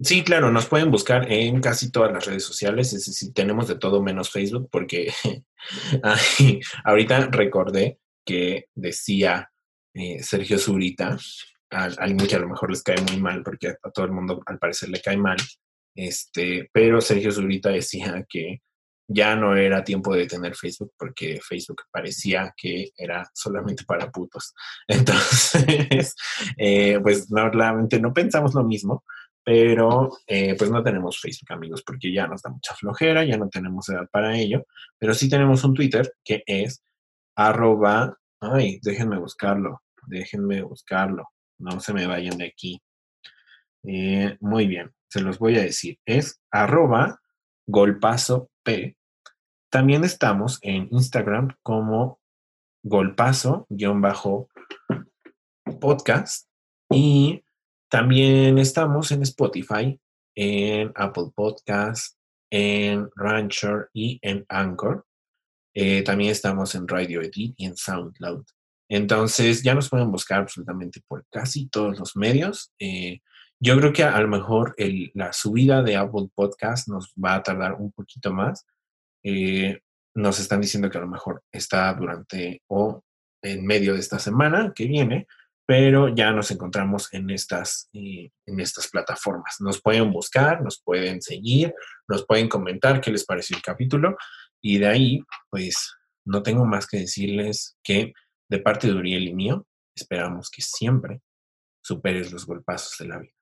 Sí, claro, nos pueden buscar en casi todas las redes sociales, es decir, tenemos de todo menos Facebook, porque [LAUGHS] ahorita recordé que decía eh, Sergio Zurita, a, a, a lo mejor les cae muy mal, porque a, todo el mundo al parecer le cae mal, este, pero Sergio Zurita decía que ya no era tiempo de tener Facebook porque Facebook parecía que era solamente para putos. [LAUGHS] Entonces, eh, pues normalmente no pensamos lo mismo, pero eh, pues no tenemos Facebook amigos porque ya nos da mucha flojera, ya no tenemos edad para ello, pero sí tenemos un Twitter que es arroba, ay, déjenme buscarlo, déjenme buscarlo, no se me vayan de aquí. Eh, muy bien, se los voy a decir, es arroba golpazo P. También estamos en Instagram como golpazo-podcast y también estamos en Spotify, en Apple Podcast, en Rancher y en Anchor. Eh, también estamos en Radio Edit y en SoundCloud. Entonces ya nos pueden buscar absolutamente por casi todos los medios. Eh, yo creo que a, lo mejor la subida de Apple Podcast nos va a tardar un poquito más. Eh, nos están diciendo que a lo mejor está durante o en medio de esta semana que viene, pero ya nos encontramos en estas, en estas plataformas. Nos pueden buscar, nos pueden seguir, nos pueden comentar qué les pareció el capítulo y de ahí, pues, no tengo más que decirles que de parte de Uriel y mío, esperamos que siempre superes los golpazos de la vida.